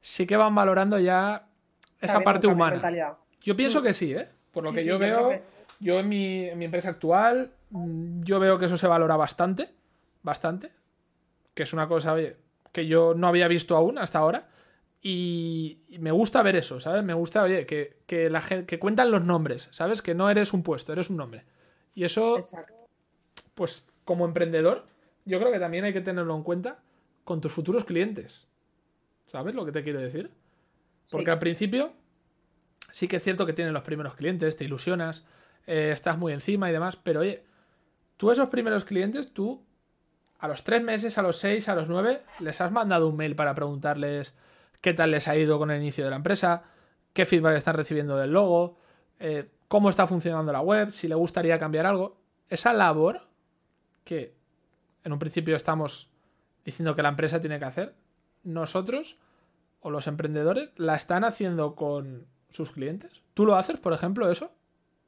Speaker 2: sí que van valorando ya esa parte humana. Yo pienso mm. que sí, ¿eh? Por lo que yo veo, yo en mi, empresa actual, mm, yo veo que eso se valora bastante, bastante, que es una cosa, que yo no había visto aún hasta ahora. Y me gusta ver eso, ¿sabes? Me gusta, oye, que, que, la gente, que cuentan los nombres, ¿sabes? Que no eres un puesto, eres un nombre. Y eso, pues como emprendedor, yo creo que también hay que tenerlo en cuenta con tus futuros clientes. ¿Sabes lo que te quiero decir? Porque al principio sí que es cierto que tienes los primeros clientes, te ilusionas, eh, estás muy encima y demás, pero oye, tú esos primeros clientes, tú a los tres meses, a los seis, a los nueve, les has mandado un mail para preguntarles qué tal les ha ido con el inicio de la empresa, qué feedback están recibiendo del logo, eh, cómo está funcionando la web, si le gustaría cambiar algo. Esa labor que en un principio estamos diciendo que la empresa tiene que hacer, nosotros o los emprendedores la están haciendo con sus clientes. ¿Tú lo haces, por ejemplo, eso?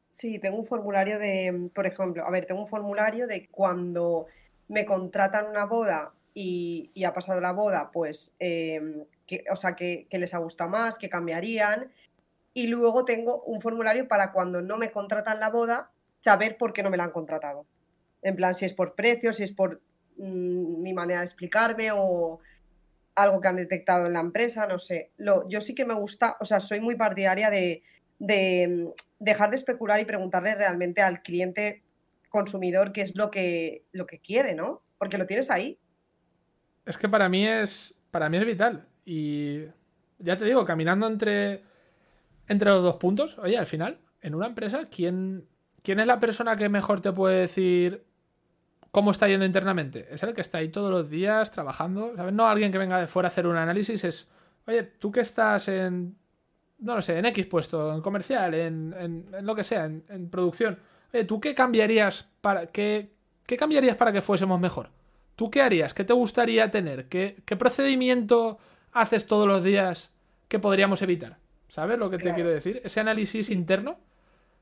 Speaker 3: Sí, tengo un formulario de, por ejemplo, a ver, tengo un formulario de cuando me contratan una boda y, ha pasado la boda, pues, em, que, o sea, que, les ha gustado más, que cambiarían. Y luego tengo un formulario para cuando no me contratan la boda, saber por qué no me la han contratado. En plan, si es por precio, si es por mm, mi manera de explicarme o algo que han detectado en la empresa, no sé. Lo, yo sí que me gusta, o sea, soy muy partidaria de, de mm, dejar de especular y preguntarle realmente al cliente consumidor qué es lo que, lo que quiere, ¿no? Porque lo tienes ahí.
Speaker 2: Es que para mí es, para mí es vital. Y ya te digo, caminando entre, entre los dos puntos, oye, al final, en una empresa, ¿quién, ¿quién es la persona que mejor te puede decir cómo está yendo internamente. Es el que está ahí todos los días trabajando. ¿sabes? No alguien que venga de fuera a hacer un análisis. Es, oye, tú que estás en, no lo sé, en X puesto, en comercial, en, lo que sea, en, producción. Oye, ¿tú qué cambiarías para qué, qué cambiarías para que fuésemos mejor? ¿Tú qué harías? ¿Qué te gustaría tener? ¿Qué, qué procedimiento haces todos los días que podríamos evitar? ¿Sabes lo que te quiero decir? Ese análisis interno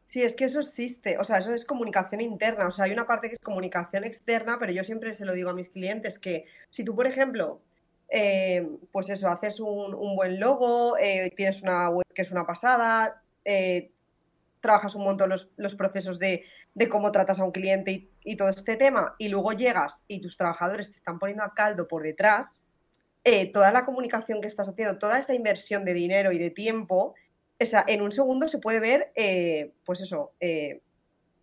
Speaker 3: Sí, es que eso existe, o sea, eso es comunicación interna, o sea, hay una parte que es comunicación externa, pero yo siempre se lo digo a mis clientes que si tú, por ejemplo, eh, pues eso, haces un, buen logo, eh, tienes una web que es una pasada, eh, trabajas un montón los, los procesos de, cómo tratas a un cliente y, y, todo este tema, y luego llegas y tus trabajadores te están poniendo a caldo por detrás, toda la comunicación que estás haciendo, toda esa inversión de dinero y de tiempo, esa, en un segundo se puede ver, eh, pues eso, eh,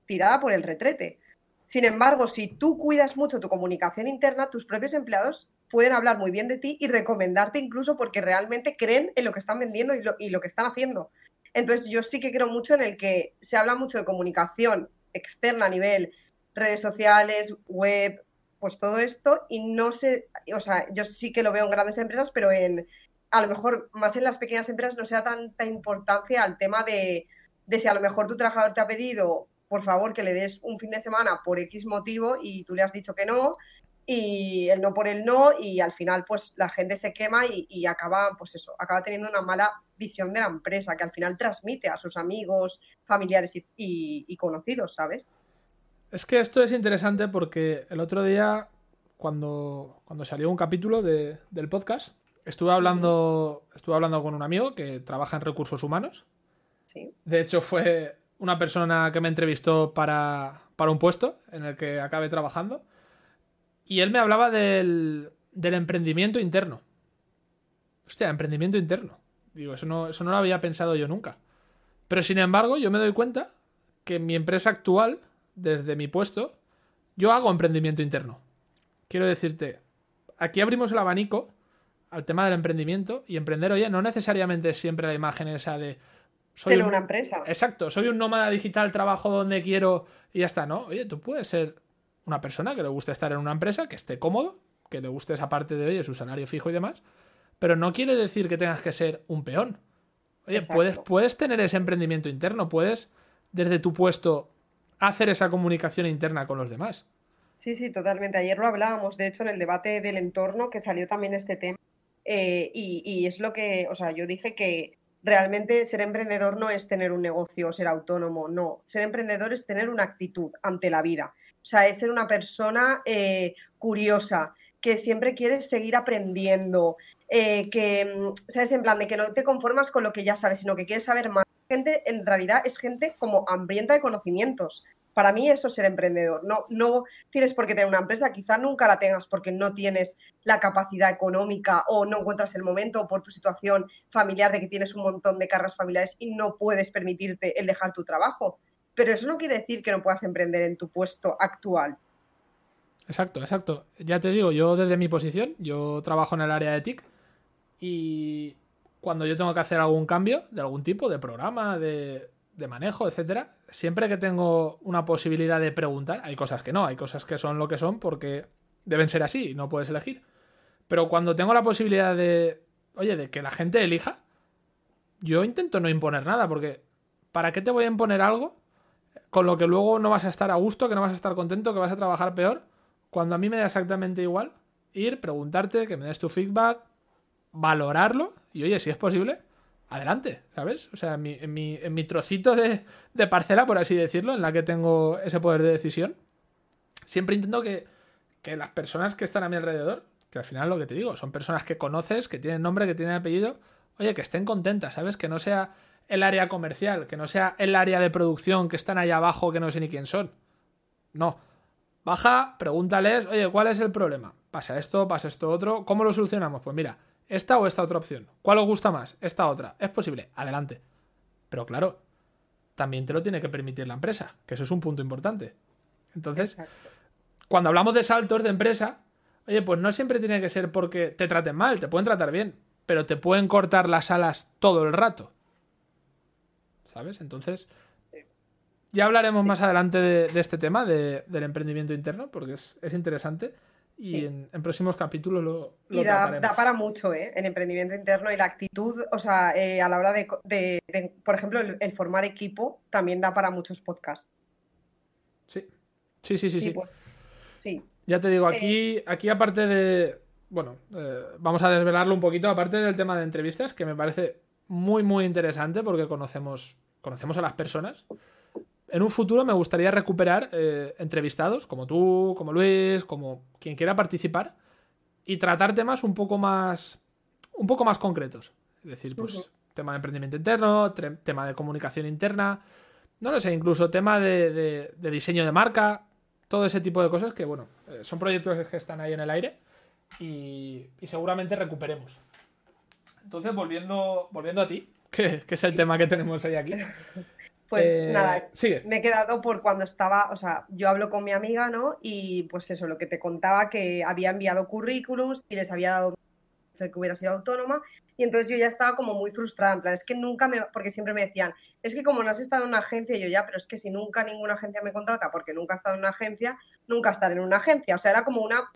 Speaker 3: tirada por el retrete. Sin embargo, si tú cuidas mucho tu comunicación interna, tus propios empleados pueden hablar muy bien de ti y recomendarte incluso porque realmente creen en lo que están vendiendo y lo, y lo que están haciendo. Entonces, yo sí que creo mucho en el que se habla mucho de comunicación externa a nivel redes sociales, web, pues todo esto, y no sé, o sea, yo sí que lo veo en grandes empresas, pero en, a lo mejor más en las pequeñas empresas no sea tanta importancia al tema de, si a lo mejor tu trabajador te ha pedido, por favor, que le des un fin de semana por X motivo y tú le has dicho que no, y el no por el no, y al final pues la gente se quema y, acaba, pues eso, acaba teniendo una mala visión de la empresa, que al final transmite a sus amigos, familiares y, conocidos, ¿sabes?
Speaker 2: Es que esto es interesante porque el otro día, cuando, cuando salió un capítulo del podcast, Estuve hablando, estuve hablando con un amigo que trabaja en recursos humanos.
Speaker 3: Sí.
Speaker 2: De hecho, fue una persona que me entrevistó para, un puesto en el que acabé trabajando. Y él me hablaba del, del emprendimiento interno. Hostia, emprendimiento interno. Digo, eso no, eso no lo había pensado yo nunca. Pero sin embargo, yo me doy cuenta que en mi empresa actual, desde mi puesto, yo hago emprendimiento interno. Quiero decirte, aquí abrimos el abanico al tema del emprendimiento y emprender, oye, no necesariamente siempre la imagen esa de...
Speaker 3: Soy una empresa.
Speaker 2: Exacto, soy un nómada digital, trabajo donde quiero y ya está, ¿no? Oye, tú puedes ser una persona que le guste estar en una empresa, que esté cómodo, que le guste esa parte de, oye, su salario fijo y demás, pero no quiere decir que tengas que ser un peón. Oye, puedes, puedes tener ese emprendimiento interno, puedes desde tu puesto hacer esa comunicación interna con los demás.
Speaker 3: Sí, sí, totalmente. Ayer lo hablábamos, de hecho, en el debate del entorno que salió también este tema. Eh, y, es lo que, o sea, yo dije que realmente ser emprendedor no es tener un negocio ser autónomo, no. Ser emprendedor es tener una actitud ante la vida. O sea, es ser una persona eh, curiosa, que siempre quieres seguir aprendiendo, eh, que, mm, ¿sabes? En plan de que no te conformas con lo que ya sabes, sino que quieres saber más. Gente, en realidad, es gente como hambrienta de conocimientos. Para mí eso es ser emprendedor. No, no tienes por qué tener una empresa, quizá nunca la tengas porque no tienes la capacidad económica o no encuentras el momento por tu situación familiar de que tienes un montón de cargas familiares y no puedes permitirte el dejar tu trabajo. Pero eso no quiere decir que no puedas emprender en tu puesto actual.
Speaker 2: Exacto, exacto. Ya te digo, yo desde mi posición, yo trabajo en el área de TIC y cuando yo tengo que hacer algún cambio de algún tipo, de programa, de, de manejo, etcétera, siempre que tengo una posibilidad de preguntar, hay cosas que no, hay cosas que son lo que son porque deben ser así, no puedes elegir. Pero cuando tengo la posibilidad de, oye, de que la gente elija, yo intento no imponer nada, porque ¿para qué te voy a imponer algo con lo que luego no vas a estar a gusto, que no vas a estar contento, que vas a trabajar peor? Cuando a mí me da exactamente igual ir, preguntarte, que me des tu feedback valorarlo y oye, si es posible, adelante, ¿sabes? O sea, en mi, mi, mi trocito de, de, parcela, por así decirlo, en la que tengo ese poder de decisión, siempre intento que, que las personas que están a mi alrededor, que al final lo que te digo, son personas que conoces, que tienen nombre, que tienen apellido, oye, que estén contentas, ¿sabes? Que no sea el área comercial, que no sea el área de producción que están allá abajo que no sé ni quién son. No. Baja, pregúntales, oye, ¿cuál es el problema? Pasa esto, pasa esto otro, ¿cómo lo solucionamos? Pues mira, esta o esta otra opción. ¿Cuál os gusta más? Esta otra. ¿Es posible? Adelante. Pero claro, también te lo tiene que permitir la empresa, que eso es un punto importante. Entonces, cuando hablamos de saltos de empresa, oye, pues no siempre tiene que ser porque te traten mal, te pueden tratar bien, pero te pueden cortar las alas todo el rato. ¿Sabes? Entonces, ya hablaremos más adelante de, este tema, del emprendimiento interno, porque es, interesante. Y en, próximos capítulos lo, lo
Speaker 3: y da, para mucho, ¿eh? El emprendimiento interno y la actitud, o sea, eh, a la hora de, por ejemplo, el, formar equipo también da para muchos podcasts.
Speaker 2: Sí, sí, sí, sí.
Speaker 3: Sí, pues, sí.
Speaker 2: Ya te digo, aquí, eh. aquí aparte de, bueno, eh, vamos a desvelarlo un poquito, aparte del tema de entrevistas, que me parece muy, muy interesante porque conocemos, conocemos a las personas. En un futuro me gustaría recuperar eh, entrevistados, como tú, como Luis, como quien quiera participar, y tratar temas un poco más, un poco más concretos. Es decir, pues tema de emprendimiento interno, tema de comunicación interna, no lo sé, incluso tema de, diseño de marca, todo ese tipo de cosas que, bueno, eh, son proyectos que están ahí en el aire y, seguramente recuperemos. Entonces, volviendo, volviendo a ti, *laughs* que, es el tema que tenemos hoy aquí. *laughs*
Speaker 3: Pues eh, nada, me he quedado por cuando estaba, o sea, yo hablo con mi amiga, ¿no? Y pues eso, lo que te contaba, que había enviado currículums y les había dado que hubiera sido autónoma y entonces yo ya estaba como muy frustrada, en plan, es que nunca me, porque siempre me decían, es que como no has estado en una agencia, yo ya, pero es que si nunca ninguna agencia me contrata porque nunca he estado en una agencia, nunca estar en una agencia, o sea, era como una,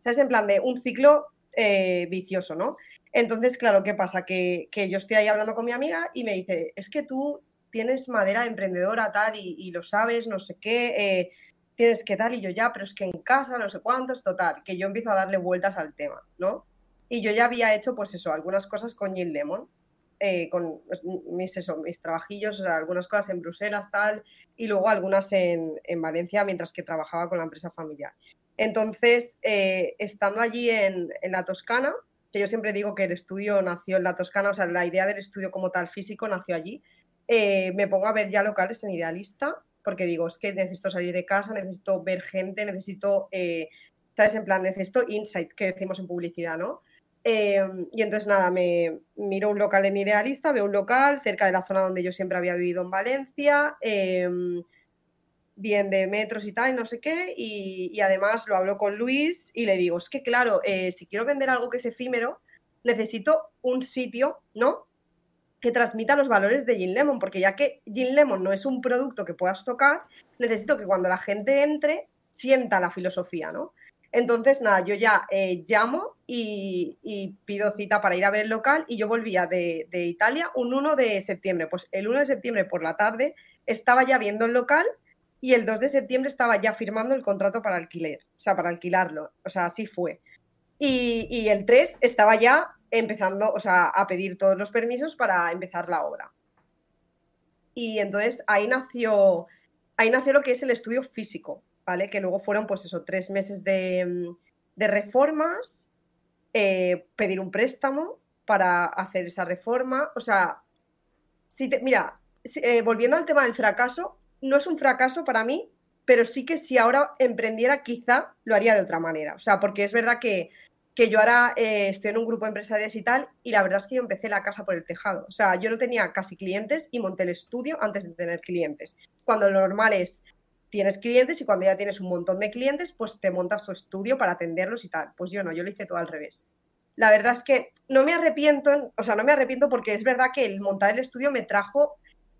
Speaker 3: ¿sabes? En plan de un ciclo eh, vicioso, ¿no? Entonces, claro, ¿qué pasa? Que, que, yo estoy ahí hablando con mi amiga y me dice, es que tú tienes madera emprendedora tal y, lo sabes, no sé qué, eh, tienes que tal y yo ya, pero es que en casa, no sé cuántos, total, que yo empiezo a darle vueltas al tema, ¿no? Y yo ya había hecho, pues eso, algunas cosas con Gin Lemon, eh, con pues, mis, eso, mis trabajillos, algunas cosas en Bruselas, tal, y luego algunas en, en Valencia mientras que trabajaba con la empresa familiar. Entonces, eh, estando allí en, en, la Toscana, que yo siempre digo que el estudio nació en la Toscana, o sea, la idea del estudio como tal físico nació allí, eh, me pongo a ver ya locales en Idealista, porque digo, es que necesito salir de casa, necesito ver gente, necesito, ¿sabes? En plan, necesito insights que decimos en publicidad, ¿no? Em, y entonces nada, me miro un local en Idealista, veo un local cerca de la zona donde yo siempre había vivido en Valencia, em, bien de metros y tal, no sé qué, y, además lo hablo con Luis y le digo, es que claro, eh, si quiero vender algo que es efímero, necesito un sitio, ¿no? Que transmita los valores de Gin Lemon, porque ya que Gin Lemon no es un producto que puedas tocar, necesito que cuando la gente entre sienta la filosofía, ¿no? Entonces, nada, yo ya eh, llamo y, pido cita para ir a ver el local y yo volvía de, Italia un 1 de septiembre. Pues el 1 de septiembre por la tarde estaba ya viendo el local y el 2 de septiembre estaba ya firmando el contrato para alquiler, o sea, para alquilarlo. O sea, así fue. Y, el 3 estaba ya empezando, o sea, a pedir todos los permisos para empezar la obra. Y entonces ahí nació, ahí nació lo que es el estudio físico. ¿vale? Que luego fueron, pues eso, tres meses de, mm, reformas, eh, pedir un préstamo para hacer esa reforma. O sea, si te, mira, eh, volviendo al tema del fracaso, no es un fracaso para mí, pero sí que si ahora emprendiera, quizá lo haría de otra manera. O sea, porque es verdad que, yo ahora eh, estoy en un grupo de empresarios y tal, y la verdad es que yo empecé la casa por el tejado. O sea, yo no tenía casi clientes y monté el estudio antes de tener clientes. Cuando lo normal es tienes clientes y cuando ya tienes un montón de clientes, pues te montas tu estudio para atenderlos y tal. Pues yo no, yo lo hice todo al revés. La verdad es que no me arrepiento, o sea, no me arrepiento porque es verdad que el montar el estudio me trajo,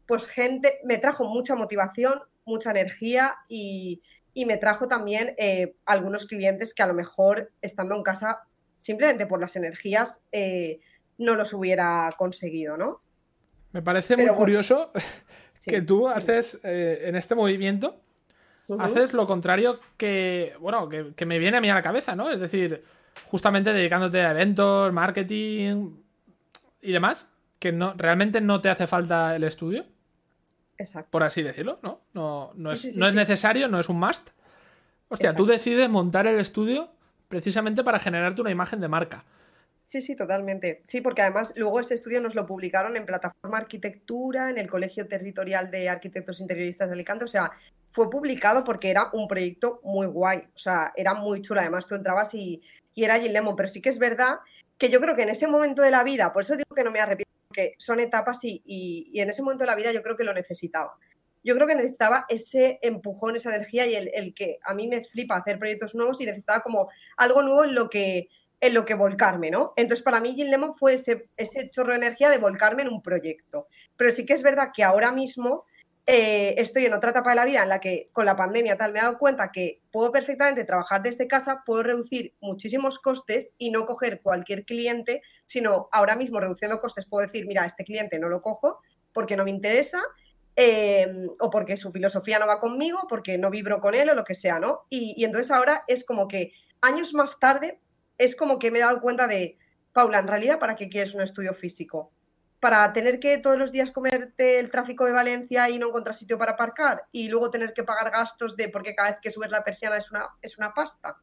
Speaker 3: pues gente, me trajo mucha motivación, mucha energía y, me trajo también eh, algunos clientes que a lo mejor estando en casa, simplemente por las energías, eh, no los hubiera conseguido, ¿no?
Speaker 2: Me parece muy curioso *laughs* que tú haces eh, en este movimiento haces lo contrario que, bueno, que, me viene a mí a la cabeza, ¿no? Es decir, justamente dedicándote a eventos, marketing y demás, que no, realmente no te hace falta el estudio.
Speaker 3: Exacto.
Speaker 2: Por así decirlo, ¿no? No, no, es,
Speaker 3: sí, sí,
Speaker 2: no es
Speaker 3: sí.
Speaker 2: necesario, no es un must. Hostia, tú
Speaker 3: Exacto.
Speaker 2: decides montar el estudio precisamente para generarte una imagen de marca.
Speaker 3: Sí, sí, totalmente. Sí, porque además luego ese estudio nos lo publicaron en Plataforma Arquitectura, en el Colegio Territorial de Arquitectos Interioristas de Alicante. O sea, fue publicado porque era un proyecto muy guay. O sea, era muy chulo. Además, tú entrabas y, y era Jim Lemon. Pero sí que es verdad que yo creo que en ese momento de la vida, por eso digo que no me arrepiento, son etapas y, en ese momento de la vida yo creo que lo necesitaba. Yo creo que necesitaba ese empujón, esa energía y el, que a mí me flipa hacer proyectos nuevos y necesitaba como algo nuevo en lo que en lo que volcarme, ¿no? Entonces, para mí, Jim Lemon fue ese chorro de energía de volcarme en un proyecto. Pero sí que es verdad que ahora mismo eh, estoy en otra etapa de la vida en la que con la pandemia tal me he dado cuenta que puedo perfectamente trabajar desde casa, puedo reducir muchísimos costes y no coger cualquier cliente, sino ahora mismo reduciendo costes puedo decir, mira, este cliente no lo cojo porque no me interesa eh, o porque su filosofía no va conmigo, porque no vibro con él o lo que sea, ¿no? Y, y entonces ahora es como que años más tarde es como que me he dado cuenta de, Paula, en realidad, ¿para qué quieres un estudio físico? ¿Para tener que todos los días comerte el tráfico de Valencia y no encontrar sitio para aparcar? Y luego tener que pagar gastos de, porque cada vez que subes la persiana es una, es una pasta.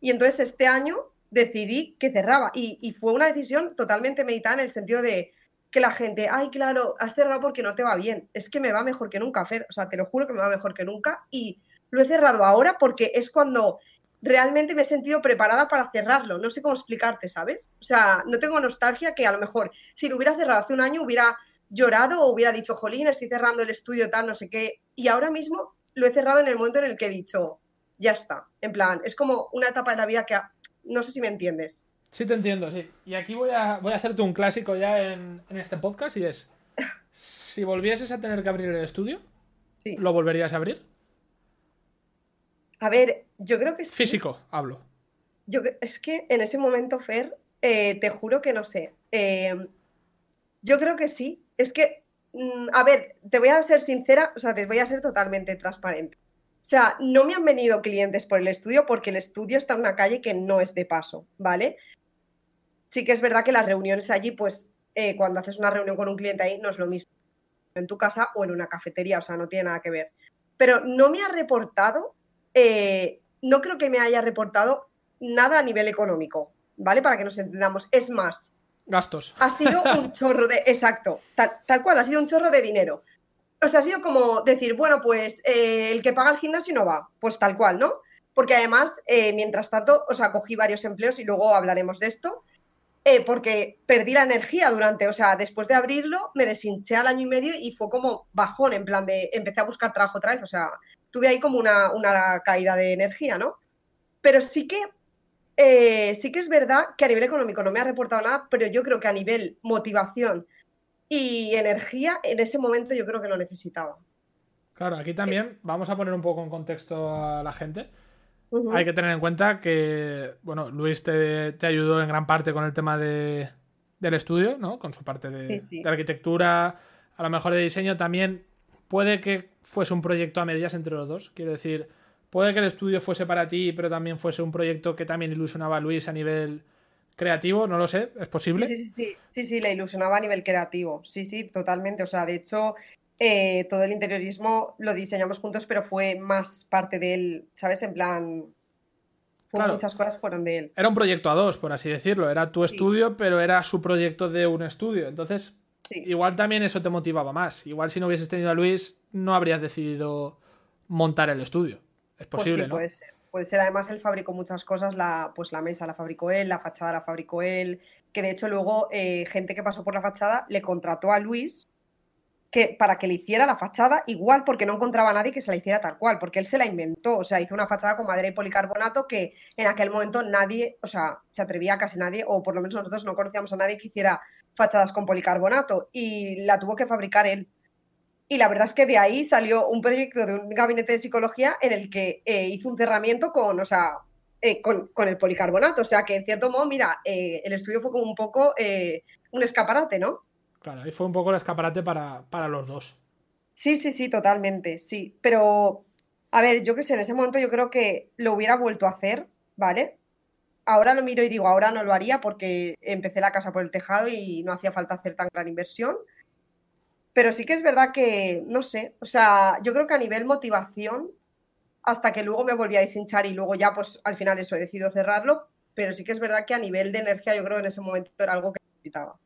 Speaker 3: Y entonces este año decidí que cerraba. Y, y fue una decisión totalmente meditada en el sentido de que la gente, ay, claro, has cerrado porque no te va bien. Es que me va mejor que nunca, Fer. O sea, te lo juro que me va mejor que nunca. Y lo he cerrado ahora porque es cuando realmente me he sentido preparada para cerrarlo. No sé cómo explicarte, ¿sabes? O sea, no tengo nostalgia que a lo mejor si lo hubiera cerrado hace un año hubiera llorado o hubiera dicho, jolín, estoy cerrando el estudio tal, no sé qué. Y ahora mismo lo he cerrado en el momento en el que he dicho, ya está. En plan, es como una etapa de la vida que ha- no sé si me entiendes.
Speaker 2: Sí, te entiendo, sí. Y aquí voy a, voy a hacerte un clásico ya en, en este podcast y es, si volvieses a tener que abrir el estudio,
Speaker 3: Sí.
Speaker 2: ¿lo volverías a abrir?
Speaker 3: A ver, yo creo que sí.
Speaker 2: Físico, hablo.
Speaker 3: Yo, es que en ese momento, Fer, eh, te juro que no sé. Eh, yo creo que sí. Es que, mm, a ver, te voy a ser sincera, o sea, te voy a ser totalmente transparente. O sea, no me han venido clientes por el estudio porque el estudio está en una calle que no es de paso, ¿vale? Sí que es verdad que las reuniones allí, pues, eh, cuando haces una reunión con un cliente ahí, no es lo mismo en tu casa o en una cafetería, o sea, no tiene nada que ver. Pero no me ha reportado, eh, no creo que me haya reportado nada a nivel económico, ¿vale? Para que nos entendamos. Es más,
Speaker 2: Gastos.
Speaker 3: ha sido *laughs* un chorro de. Exacto, tal, tal cual, ha sido un chorro de dinero. O sea, ha sido como decir, bueno, pues eh, el que paga el gimnasio no va, pues tal cual, ¿no? Porque además, eh, mientras tanto, o sea, cogí varios empleos y luego hablaremos de esto, eh, porque perdí la energía durante, o sea, después de abrirlo, me deshinché al año y medio y fue como bajón, en plan de, empecé a buscar trabajo otra vez, o sea, tuve ahí como una, una caída de energía, ¿no? Pero sí que eh, sí que es verdad que a nivel económico no me ha reportado nada, pero yo creo que a nivel motivación y energía, en ese momento yo creo que lo necesitaba.
Speaker 2: Claro, aquí también vamos a poner un poco en contexto a la gente. Hay que tener en cuenta que, bueno, Luis te, te ayudó en gran parte con el tema de, del estudio, ¿no? Con su parte de,
Speaker 3: Sí, sí.
Speaker 2: de arquitectura, a lo mejor de diseño también. Puede que fuese un proyecto a medias entre los dos. Quiero decir, puede que el estudio fuese para ti, pero también fuese un proyecto que también ilusionaba a Luis a nivel creativo, no lo sé, es posible.
Speaker 3: Sí, sí, sí, sí, sí, le ilusionaba a nivel creativo. Sí, sí, totalmente. O sea, de hecho, eh, todo el interiorismo lo diseñamos juntos, pero fue más parte de él, ¿sabes? En plan,
Speaker 2: Claro.
Speaker 3: muchas cosas fueron de él.
Speaker 2: Era un proyecto a dos, por así decirlo. Era tu
Speaker 3: Sí.
Speaker 2: estudio, pero era su proyecto de un estudio. Entonces,
Speaker 3: Sí.
Speaker 2: igual también eso te motivaba más. Igual si no hubieses tenido a Luis, no habrías decidido montar el estudio. Es
Speaker 3: Pues
Speaker 2: posible,
Speaker 3: sí,
Speaker 2: ¿no?
Speaker 3: puede ser. Puede ser, además él fabricó muchas cosas, la, pues la mesa la fabricó él, la fachada la fabricó él, que de hecho luego eh, gente que pasó por la fachada le contrató a Luis que, para que le hiciera la fachada igual porque no encontraba a nadie que se la hiciera tal cual, porque él se la inventó, o sea, hizo una fachada con madera y policarbonato que en aquel momento nadie, o sea, se atrevía casi nadie, o por lo menos nosotros no conocíamos a nadie que hiciera fachadas con policarbonato y la tuvo que fabricar él. Y la verdad es que de ahí salió un proyecto de un gabinete de psicología en el que eh, hizo un cerramiento con, o sea, eh, con, con el policarbonato. O sea, que en cierto modo, mira, eh, el estudio fue como un poco un escaparate, ¿no?
Speaker 2: Claro, ahí fue un poco el escaparate para, para los dos.
Speaker 3: Sí, sí, sí, totalmente, sí. Pero, a ver, yo qué sé, en ese momento yo creo que lo hubiera vuelto a hacer, ¿vale? ahora lo miro y digo, ahora no lo haría porque empecé la casa por el tejado y no hacía falta hacer tan gran inversión. Pero sí que es verdad que, no sé, o sea, yo creo que a nivel motivación, hasta que luego me volví a deshinchar y luego ya, pues al final eso, he decidido cerrarlo, pero sí que es verdad que a nivel de energía yo creo que en ese momento era algo que necesitaba.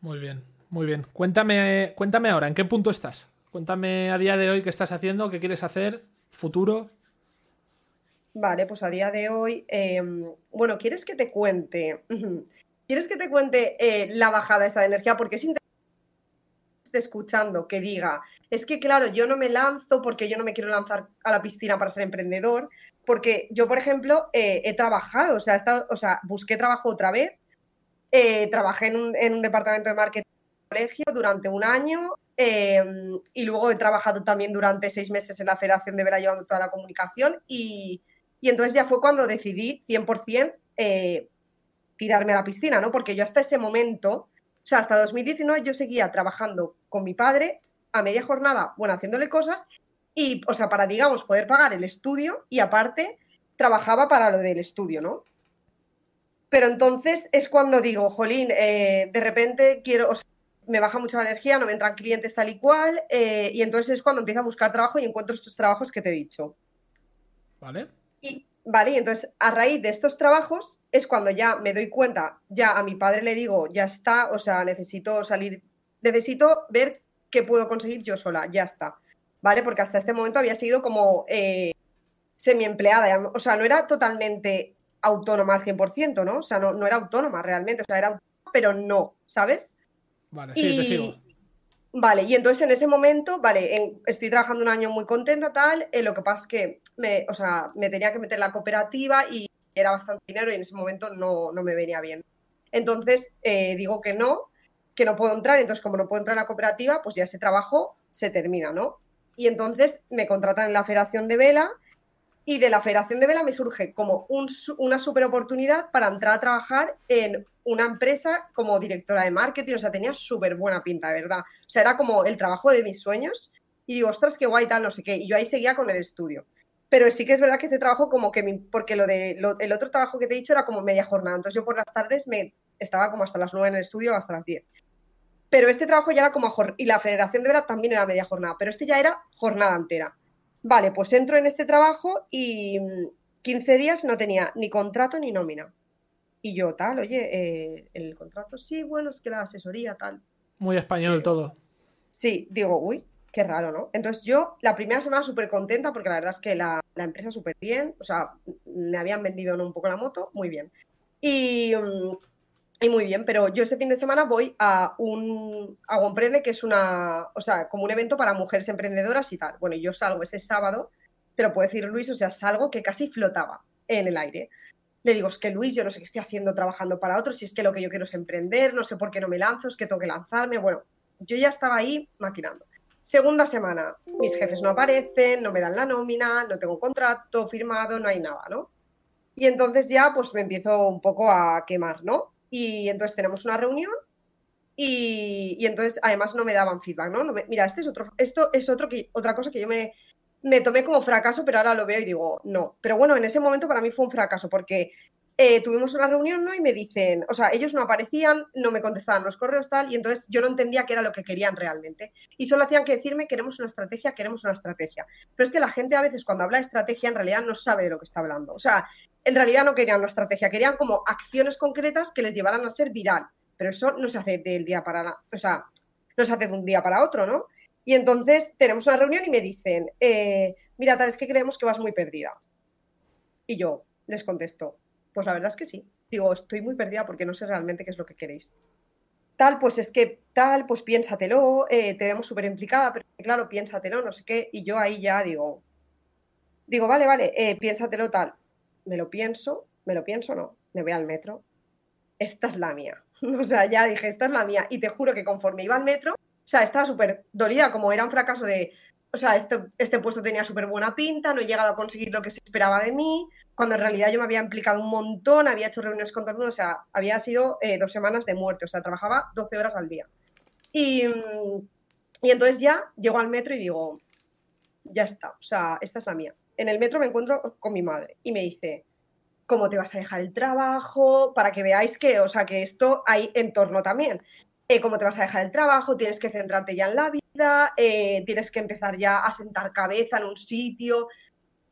Speaker 2: Muy bien, muy bien. Cuéntame, cuéntame ahora, ¿en qué punto estás? Cuéntame a día de hoy qué estás haciendo, qué quieres hacer, futuro.
Speaker 3: Vale, pues a día de hoy, em, bueno, ¿quieres que te cuente? *clears throat* ¿Quieres que te cuente eh, la bajada esa de energía? Porque es interesante escuchando que diga, es que claro, yo no me lanzo porque yo no me quiero lanzar a la piscina para ser emprendedor, porque yo, por ejemplo, eh, he trabajado, o sea, he estado, o sea, busqué trabajo otra vez, eh, trabajé en un, departamento de marketing colegio durante un año em, y luego he trabajado también durante seis meses en la Federación de Vera llevando toda la comunicación y y entonces ya fue cuando decidí 100% eh, tirarme a la piscina, ¿no? Porque yo hasta ese momento, o sea, hasta 2019 yo seguía trabajando con mi padre a media jornada, bueno, haciéndole cosas y, o sea, para, digamos, poder pagar el estudio y aparte trabajaba para lo del estudio, ¿no? Pero entonces es cuando digo, jolín, eh, de repente quiero, me baja mucho la energía, no me entran clientes tal y cual, eh, y entonces es cuando empiezo a buscar trabajo y encuentro estos trabajos que te he dicho.
Speaker 2: ¿Vale?
Speaker 3: Y, vale, y entonces a raíz de estos trabajos es cuando ya me doy cuenta, ya a mi padre le digo, ya está, o sea, necesito salir, necesito ver qué puedo conseguir yo sola, ya está. ¿Vale? Porque hasta este momento había sido como eh, semi-empleada, o sea, no era totalmente autónoma al 100%, ¿no? O sea, no, no era autónoma realmente, o sea, era autónoma, pero no, ¿sabes?
Speaker 2: Vale, sí, sigo.
Speaker 3: Vale, y entonces en ese momento, vale, estoy trabajando un año muy contenta, tal, eh, lo que pasa es que me, o sea, me tenía que meter en la cooperativa y era bastante dinero y en ese momento no, no me venía bien. Entonces eh, digo que no, que no puedo entrar, entonces como no puedo entrar en la cooperativa, pues ya ese trabajo se termina, ¿no? Y entonces me contratan en la Federación de Vela y de la Federación de Vela me surge como un, una super oportunidad para entrar a trabajar en una empresa como directora de marketing, o sea, tenía súper buena pinta, de verdad. O sea, era como el trabajo de mis sueños y digo, ostras, qué guay tal, no sé qué. Y yo ahí seguía con el estudio. Pero sí que es verdad que este trabajo como que, me, porque lo de, el otro trabajo que te he dicho era como media jornada, entonces yo por las tardes me estaba como hasta las 9 en el estudio, hasta las 10. Pero este trabajo ya era como, y la Federación de Vela también era media jornada, pero este ya era jornada entera. Vale, pues entro en este trabajo y 15 mm, días no tenía ni contrato ni nómina. Y yo, tal, oye, eh, el contrato, sí, bueno, es que la asesoría, tal.
Speaker 2: Muy español todo.
Speaker 3: Sí, digo, uy, qué raro, ¿no? Entonces yo la primera semana súper contenta porque la verdad es que la, la empresa súper bien, o sea, me habían vendido ¿no? un poco la moto, muy bien. Y, mm, y, muy bien, pero yo este fin de semana voy a un a que es una, o sea, como un evento para mujeres emprendedoras y tal. Bueno, yo salgo ese sábado, te lo puede decir Luis, o sea, salgo que casi flotaba en el aire le digo, es que Luis, yo no sé qué estoy haciendo trabajando para otros, si es que lo que yo quiero es emprender, no sé por qué no me lanzo, es que tengo que lanzarme. Bueno, yo ya estaba ahí maquinando. Segunda semana, mis jefes no aparecen, no me dan la nómina, no tengo contrato firmado, no hay nada, ¿no? Y entonces ya pues me empiezo un poco a quemar, ¿no? Y entonces tenemos una reunión y, y entonces además no me daban feedback, ¿no? mira, este es otro, esto es otro que, otra cosa que yo me, me tomé como fracaso, pero ahora lo veo y digo, no. Pero bueno, en ese momento para mí fue un fracaso porque eh, tuvimos una reunión, ¿no? Y me dicen, o sea, ellos no aparecían, no me contestaban los correos tal, y entonces yo no entendía qué era lo que querían realmente. Y solo hacían que decirme, queremos una estrategia, queremos una estrategia. Pero es que la gente a veces cuando habla de estrategia en realidad no sabe de lo que está hablando. O sea, en realidad no querían una estrategia, querían como acciones concretas que les llevaran a ser viral. Pero eso no se hace del día para la, o sea, no se hace de un día para otro, ¿no? Y entonces tenemos una reunión y me dicen, eh, mira, tal, es que creemos que vas muy perdida. Y yo les contesto, pues la verdad es que sí. Digo, estoy muy perdida porque no sé realmente qué es lo que queréis. Tal, pues es que tal, pues piénsatelo, eh, te vemos súper implicada, pero claro, piénsatelo, no sé qué. Y yo ahí ya digo, digo, vale, vale, eh, piénsatelo tal. Me lo pienso, me lo pienso, no, me voy al metro. Esta es la mía. *laughs* o sea, ya dije, esta es la mía. Y te juro que conforme iba al metro, o sea, estaba súper dolida, como era un fracaso de, o sea, este, este puesto tenía súper buena pinta, no he llegado a conseguir lo que se esperaba de mí, cuando en realidad yo me había implicado un montón, había hecho reuniones con todo el mundo, o sea, había sido eh, dos semanas de muerte, o sea, trabajaba 12 horas al día. Y, y entonces ya llego al metro y digo, ya está, o sea, esta es la mía. En el metro me encuentro con mi madre y me dice, cómo te vas a dejar el trabajo, para que veáis que, o sea, que esto hay entorno también. Eh, cómo te vas a dejar el trabajo, tienes que centrarte ya en la vida, eh, tienes que empezar ya a sentar cabeza en un sitio.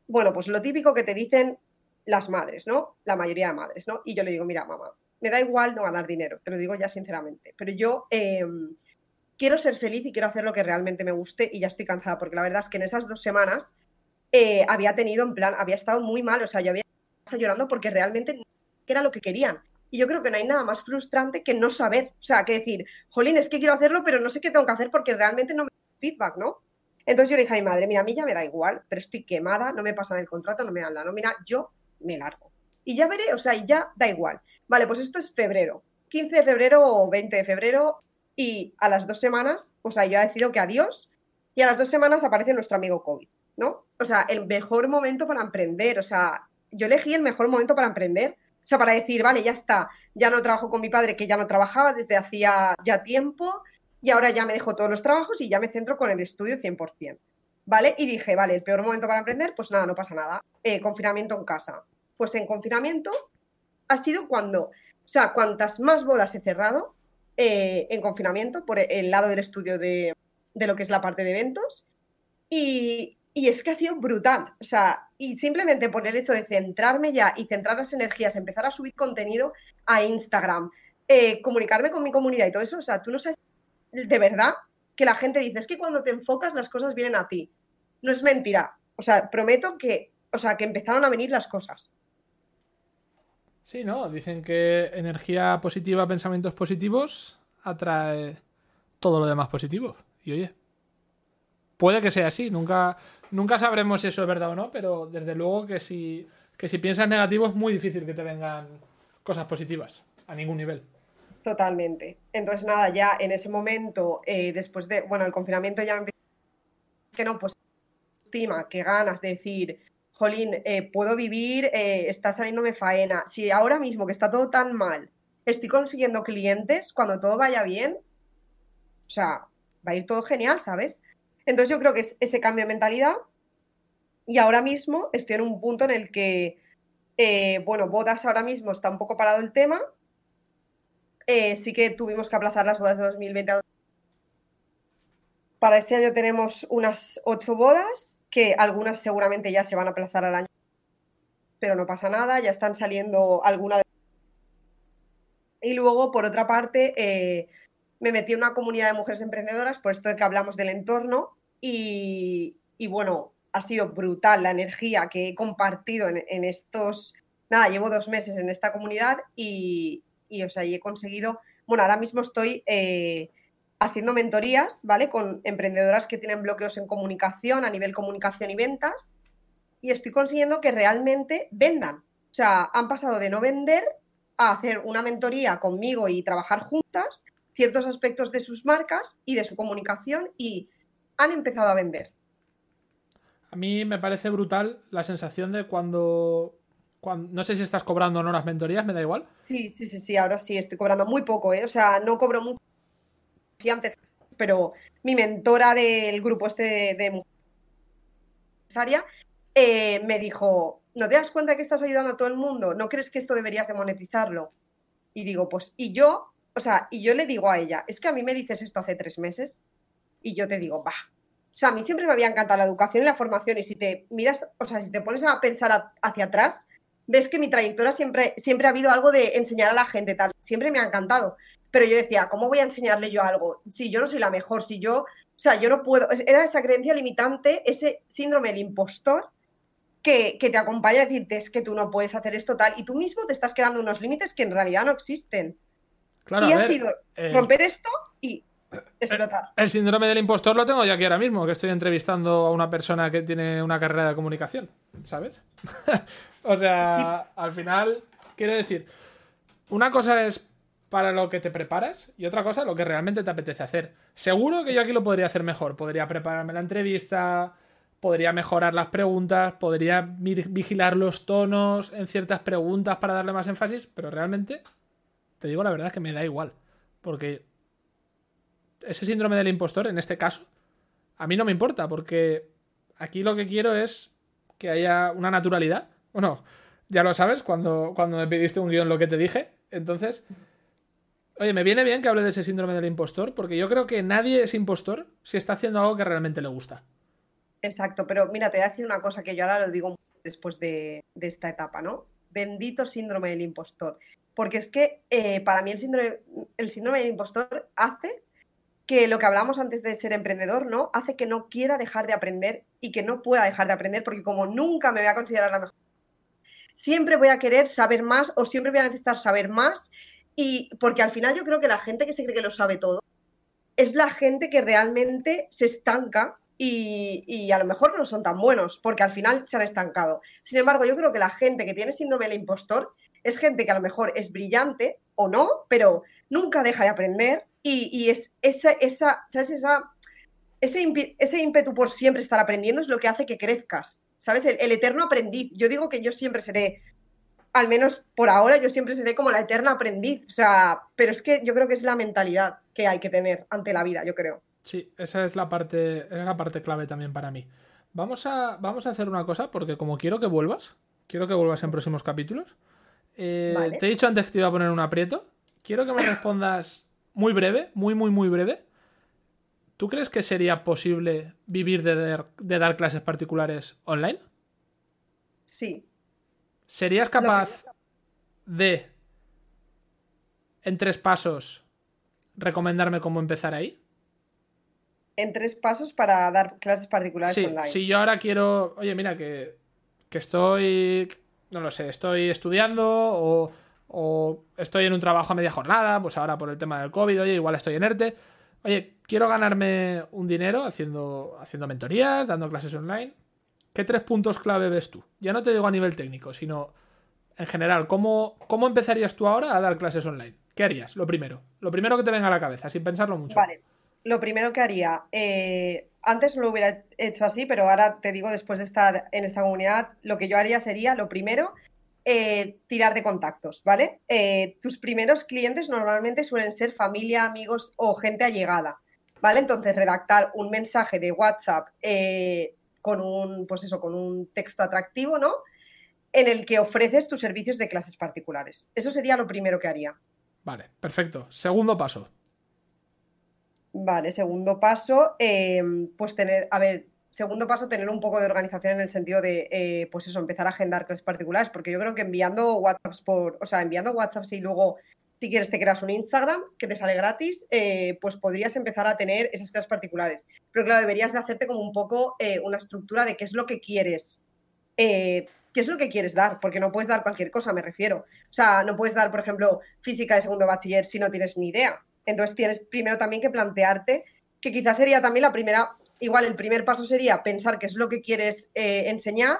Speaker 3: Bueno, pues lo típico que te dicen las madres, ¿no? La mayoría de madres, ¿no? Y yo le digo, mira, mamá, me da igual no ganar dinero, te lo digo ya sinceramente, pero yo em, quiero ser feliz y quiero hacer lo que realmente me guste y ya estoy cansada, porque la verdad es que en esas dos semanas eh, había tenido, en plan, había estado muy mal, o sea, yo había estado llorando porque realmente era lo que querían. Y yo creo que no hay nada más frustrante que no saber, o sea, que decir, jolín, es que quiero hacerlo, pero no sé qué tengo que hacer porque realmente no me da feedback, ¿no? Entonces yo le dije a mi madre, mira, a mí ya me da igual, pero estoy quemada, no me pasan el contrato, no me dan la nómina, yo me largo. Y ya veré, o sea, ya da igual. Vale, pues esto es febrero, 15 de febrero o 20 de febrero, y a las dos semanas, o sea, yo he decidido que adiós, y a las dos semanas aparece nuestro amigo COVID, ¿no? O sea, el mejor momento para emprender, o sea, yo elegí el mejor momento para emprender, o sea, para decir, vale, ya está, ya no trabajo con mi padre, que ya no trabajaba desde hacía ya tiempo, y ahora ya me dejo todos los trabajos y ya me centro con el estudio 100%. ¿Vale? Y dije, vale, el peor momento para emprender, pues nada, no pasa nada. Eh, confinamiento en casa. Pues en confinamiento ha sido cuando, o sea, cuantas más bodas he cerrado, eh, en confinamiento por el lado del estudio de, lo que es la parte de eventos. Y, es que ha sido brutal. O sea, y simplemente por el hecho de centrarme ya y centrar las energías, empezar a subir contenido a Instagram, eh, comunicarme con mi comunidad y todo eso, o sea, tú no sabes de verdad que la gente dice, es que cuando te enfocas las cosas vienen a ti. No es mentira. O sea, prometo que, o sea, que empezaron a venir las cosas.
Speaker 2: Sí, ¿no? Dicen que energía positiva, pensamientos positivos, atrae todo lo demás positivo. Y oye, puede que sea así, nunca, nunca sabremos si eso es verdad o no, pero desde luego que si, que si piensas negativo es muy difícil que te vengan cosas positivas, a ningún nivel.
Speaker 3: Totalmente. Entonces, nada, ya en ese momento, eh, después de, bueno, el confinamiento ya me que no, pues estima, que ganas de decir, jolín, eh, puedo vivir, eh, está saliéndome faena. Si ahora mismo que está todo tan mal, estoy consiguiendo clientes, cuando todo vaya bien, o sea, va a ir todo genial, ¿sabes? Entonces yo creo que es ese cambio de mentalidad y ahora mismo estoy en un punto en el que, eh, bueno, bodas ahora mismo está un poco parado el tema. sí que tuvimos que aplazar las bodas de 2020 Para este año tenemos unas ocho bodas que algunas seguramente ya se van a aplazar al año, pero no pasa nada, ya están saliendo algunas. Y luego, por otra parte, eh, me metí en una comunidad de mujeres emprendedoras, por esto de que hablamos del entorno, y, bueno, ha sido brutal la energía que he compartido en, estos, nada, llevo dos meses en esta comunidad y, y o sea, y he conseguido, bueno, ahora mismo estoy eh, haciendo mentorías, ¿vale? Con emprendedoras que tienen bloqueos en comunicación, a nivel comunicación y ventas, y estoy consiguiendo que realmente vendan. O sea, han pasado de no vender a hacer una mentoría conmigo y trabajar juntas ciertos aspectos de sus marcas y de su comunicación y han empezado a vender.
Speaker 2: A mí me parece brutal la sensación de cuando, cuando, no sé si estás cobrando o no las mentorías, me da igual.
Speaker 3: Sí, sí, sí, sí, ahora sí, estoy cobrando muy poco, ¿eh? O sea, no cobro mucho antes, pero mi mentora del grupo este de, de empresaria eh, me dijo, ¿no te das cuenta que estás ayudando a todo el mundo? ¿No crees que esto deberías de monetizarlo? Y digo, pues, y yo, o sea, y yo le digo a ella, es que a mí me dices esto hace tres meses y yo te digo, va. O sea, a mí siempre me había encantado la educación y la formación y si te miras, o sea, si te pones a pensar hacia atrás, ves que mi trayectoria siempre, siempre ha habido algo de enseñar a la gente, tal, siempre me ha encantado. Pero yo decía, ¿cómo voy a enseñarle yo algo? Si yo no soy la mejor, si yo, o sea, yo no puedo. Era esa creencia limitante, ese síndrome del impostor que, te acompaña a decirte, es que tú no puedes hacer esto tal, y tú mismo te estás creando unos límites que en realidad no existen. y ha sido eh, romper esto y explotar.
Speaker 2: El, síndrome del impostor lo tengo yo aquí ahora mismo, que estoy entrevistando a una persona que tiene una carrera de comunicación, ¿sabes? *laughs* o sea, al final, quiero decir, una cosa es para lo que te preparas y otra cosa lo que realmente te apetece hacer. Seguro que yo aquí lo podría hacer mejor. Podría prepararme la entrevista, podría mejorar las preguntas, podría vigilar los tonos en ciertas preguntas para darle más énfasis, pero realmente, te digo la verdad que me da igual. Porque ese síndrome del impostor, en este caso, a mí no me importa, porque aquí lo que quiero es que haya una naturalidad. Bueno, Ya lo sabes, cuando, cuando me pediste un guion lo que te dije. Entonces, oye, me viene bien que hable de ese síndrome del impostor, porque yo creo que nadie es impostor si está haciendo algo que realmente le gusta.
Speaker 3: Exacto, pero mira, te voy a decir una cosa que yo ahora lo digo después de, esta etapa, ¿no? Bendito síndrome del impostor. Porque es que eh, para mí el síndrome, el síndrome del impostor hace que lo que hablamos antes de ser emprendedor, ¿no? Hace que no quiera dejar de aprender y que no pueda dejar de aprender porque como nunca me voy a considerar la mejor, siempre voy a querer saber más o siempre voy a necesitar saber más y porque al final yo creo que la gente que se cree que lo sabe todo es la gente que realmente se estanca y, y, a lo mejor no son tan buenos porque al final se han estancado. Sin embargo, yo creo que la gente que tiene síndrome del impostor es gente que a lo mejor es brillante o no, pero nunca deja de aprender y, es esa, esa, ¿sabes? Esa, ese, ese, ímpetu por siempre estar aprendiendo es lo que hace que crezcas, ¿sabes? El, eterno aprendiz. Yo digo que yo siempre seré, al menos por ahora, yo siempre seré como la eterna aprendiz. O sea, pero es que yo creo que es la mentalidad que hay que tener ante la vida, yo creo.
Speaker 2: Sí, esa es la parte, es la parte clave también para mí. Vamos a, vamos a hacer una cosa, porque como quiero que vuelvas, quiero que vuelvas en próximos capítulos. Eh, te he dicho antes que te iba a poner un aprieto. Quiero que me *laughs* respondas muy breve, muy, muy, muy breve. ¿Tú crees que sería posible vivir de dar, clases particulares online?
Speaker 3: Sí.
Speaker 2: ¿Serías capaz de, en tres pasos, recomendarme cómo empezar ahí?
Speaker 3: En tres pasos para dar clases particulares
Speaker 2: sí,
Speaker 3: online.
Speaker 2: Si yo ahora quiero, oye, mira, que, que estoy, no lo sé, estoy estudiando o o estoy en un trabajo a media jornada, pues ahora por el tema del COVID, oye, igual estoy en ERTE. Oye, quiero ganarme un dinero haciendo, haciendo mentorías, dando clases online. ¿Qué tres puntos clave ves tú? Ya no te digo a nivel técnico, sino en general, ¿cómo, ¿cómo empezarías tú ahora a dar clases online? ¿Qué harías? Lo primero. Lo primero que te venga a la cabeza, sin pensarlo mucho.
Speaker 3: Vale. Lo primero que haría, eh, antes lo hubiera hecho así, pero ahora te digo, después de estar en esta comunidad, lo que yo haría sería, lo primero, eh, tirar de contactos, ¿vale? Eh, tus primeros clientes normalmente suelen ser familia, amigos o gente allegada, ¿vale? Entonces, redactar un mensaje de WhatsApp eh, con un, pues eso, con un texto atractivo, ¿no? En el que ofreces tus servicios de clases particulares. Eso sería lo primero que haría.
Speaker 2: Vale, perfecto. Segundo paso.
Speaker 3: Vale, segundo paso, pues tener, a ver, segundo paso, tener un poco de organización en el sentido de, eh, pues eso, empezar a agendar clases particulares, porque yo creo que enviando WhatsApps por, o sea, enviando WhatsApps y luego, si quieres, te creas un Instagram que te sale gratis, eh, pues podrías empezar a tener esas clases particulares. Pero claro, deberías de hacerte como un poco eh, una estructura de qué es lo que quieres. ¿Qué es lo que quieres dar? Porque no puedes dar cualquier cosa, me refiero. O sea, no puedes dar, por ejemplo, física de segundo bachiller si no tienes ni idea. Entonces tienes primero también que plantearte que quizás sería también la primera igual el primer paso sería pensar qué es lo que quieres eh, enseñar,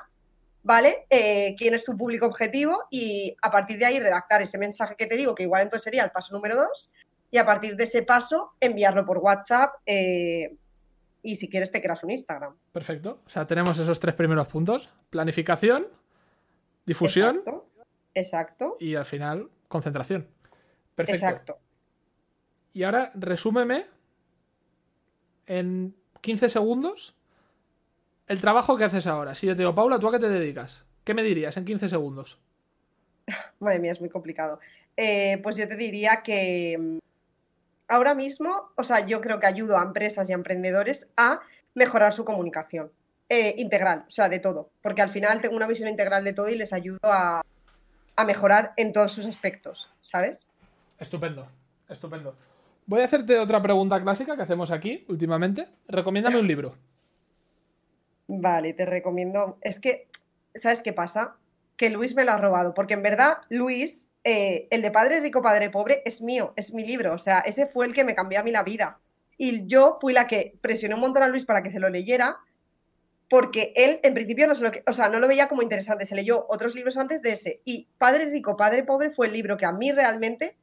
Speaker 3: ¿vale? Eh, quién es tu público objetivo y a partir de ahí redactar ese mensaje que te digo, que igual entonces sería el paso número dos, y a partir de ese paso enviarlo por WhatsApp eh, y si quieres te creas un Instagram.
Speaker 2: Perfecto. O sea, tenemos esos tres primeros puntos. Planificación, difusión.
Speaker 3: Exacto. Exacto.
Speaker 2: Y al final, concentración. Perfecto.
Speaker 3: Exacto.
Speaker 2: Y ahora resúmeme en 15 segundos el trabajo que haces ahora. Si yo te digo, Paula, ¿tú a qué te dedicas? ¿Qué me dirías en 15 segundos? *laughs*
Speaker 3: Madre mía, es muy complicado. Eh, pues yo te diría que mm, ahora mismo, o sea, yo creo que ayudo a empresas y a emprendedores a mejorar su comunicación eh, integral, o sea, de todo. Porque al final tengo una visión integral de todo y les ayudo a, a mejorar en todos sus aspectos, ¿sabes?
Speaker 2: Estupendo, estupendo. Voy a hacerte otra pregunta clásica que hacemos aquí últimamente. Recomiéndame un libro.
Speaker 3: Vale, te recomiendo. Es que, ¿sabes qué pasa? Que Luis me lo ha robado, porque en verdad, Luis, eh, el de Padre Rico, Padre Pobre, es mío, es mi libro. O sea, ese fue el que me cambió a mí la vida. Y yo fui la que presioné un montón a Luis para que se lo leyera, porque él en principio no, se lo, o sea, no lo veía como interesante. Se leyó otros libros antes de ese. Y Padre Rico, Padre Pobre fue el libro que a mí realmente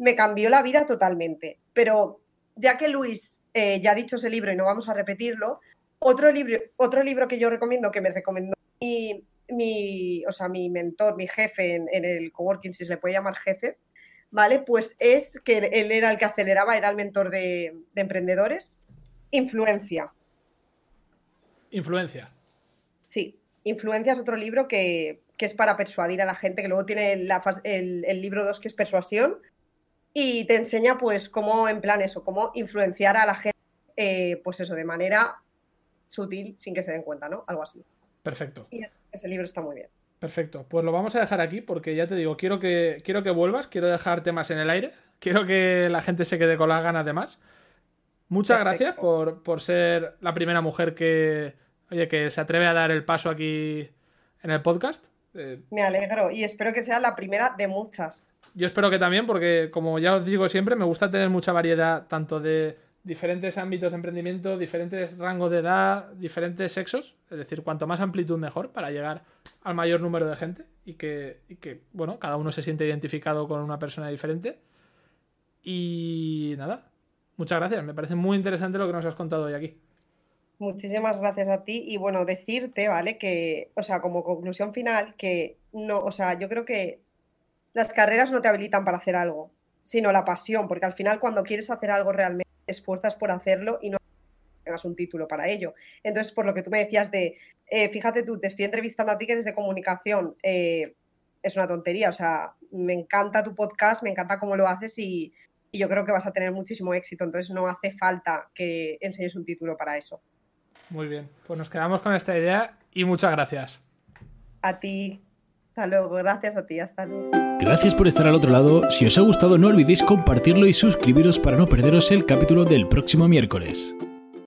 Speaker 3: me cambió la vida totalmente. Pero ya que Luis eh, ya ha dicho ese libro y no vamos a repetirlo, otro libro, otro libro que yo recomiendo, que me recomendó mi, o sea, mi mentor, mi jefe en, el coworking, si se le puede llamar jefe, ¿vale? Pues es que él era el que aceleraba, era el mentor de, de emprendedores. Influencia.
Speaker 2: Influencia.
Speaker 3: Sí. Influencia es otro libro que, es para persuadir a la gente, que luego tiene el, el, libro 2 que es persuasión y te enseña pues cómo, en plan eso, cómo influenciar a la gente, eh, pues eso, de manera sutil, sin que se den cuenta, ¿no? Algo así.
Speaker 2: Perfecto.
Speaker 3: Y ese libro está muy bien.
Speaker 2: Perfecto. Pues lo vamos a dejar aquí porque ya te digo, quiero que, quiero que vuelvas, quiero dejar temas en el aire, *laughs* quiero que la gente se quede con las ganas de más. Muchas gracias por, por, ser la primera mujer que, oye, que se atreve a dar el paso aquí en el podcast.
Speaker 3: Eh, Me alegro y espero que sea la primera de muchas.
Speaker 2: Yo espero que también, porque como ya os digo siempre, me gusta tener mucha variedad tanto de diferentes ámbitos de emprendimiento, diferentes rangos de edad, diferentes sexos. Es decir, cuanto más amplitud mejor para llegar al mayor número de gente y que, que bueno, cada uno se siente identificado con una persona diferente. Y nada, muchas gracias. Me parece muy interesante lo que nos has contado hoy aquí.
Speaker 3: Muchísimas gracias a ti y bueno, decirte, ¿vale? Que, o sea, como conclusión final, que no, o sea, yo creo que las carreras no te habilitan para hacer algo, sino la pasión, porque al final cuando quieres hacer algo realmente esfuerzas por hacerlo y no tengas un título para ello. Entonces, por lo que tú me decías de, eh, fíjate tú, te estoy entrevistando a ti que eres de comunicación, eh, es una tontería, o sea, me encanta tu podcast, me encanta cómo lo haces y, y yo creo que vas a tener muchísimo éxito, entonces no hace falta que enseñes un título para eso.
Speaker 2: Muy bien, pues nos quedamos con esta idea y muchas gracias.
Speaker 3: A ti, hasta luego, gracias a ti, hasta luego.
Speaker 1: Gracias por estar al otro lado. Si os ha gustado, no olvidéis compartirlo y suscribiros para no perderos el capítulo del próximo miércoles.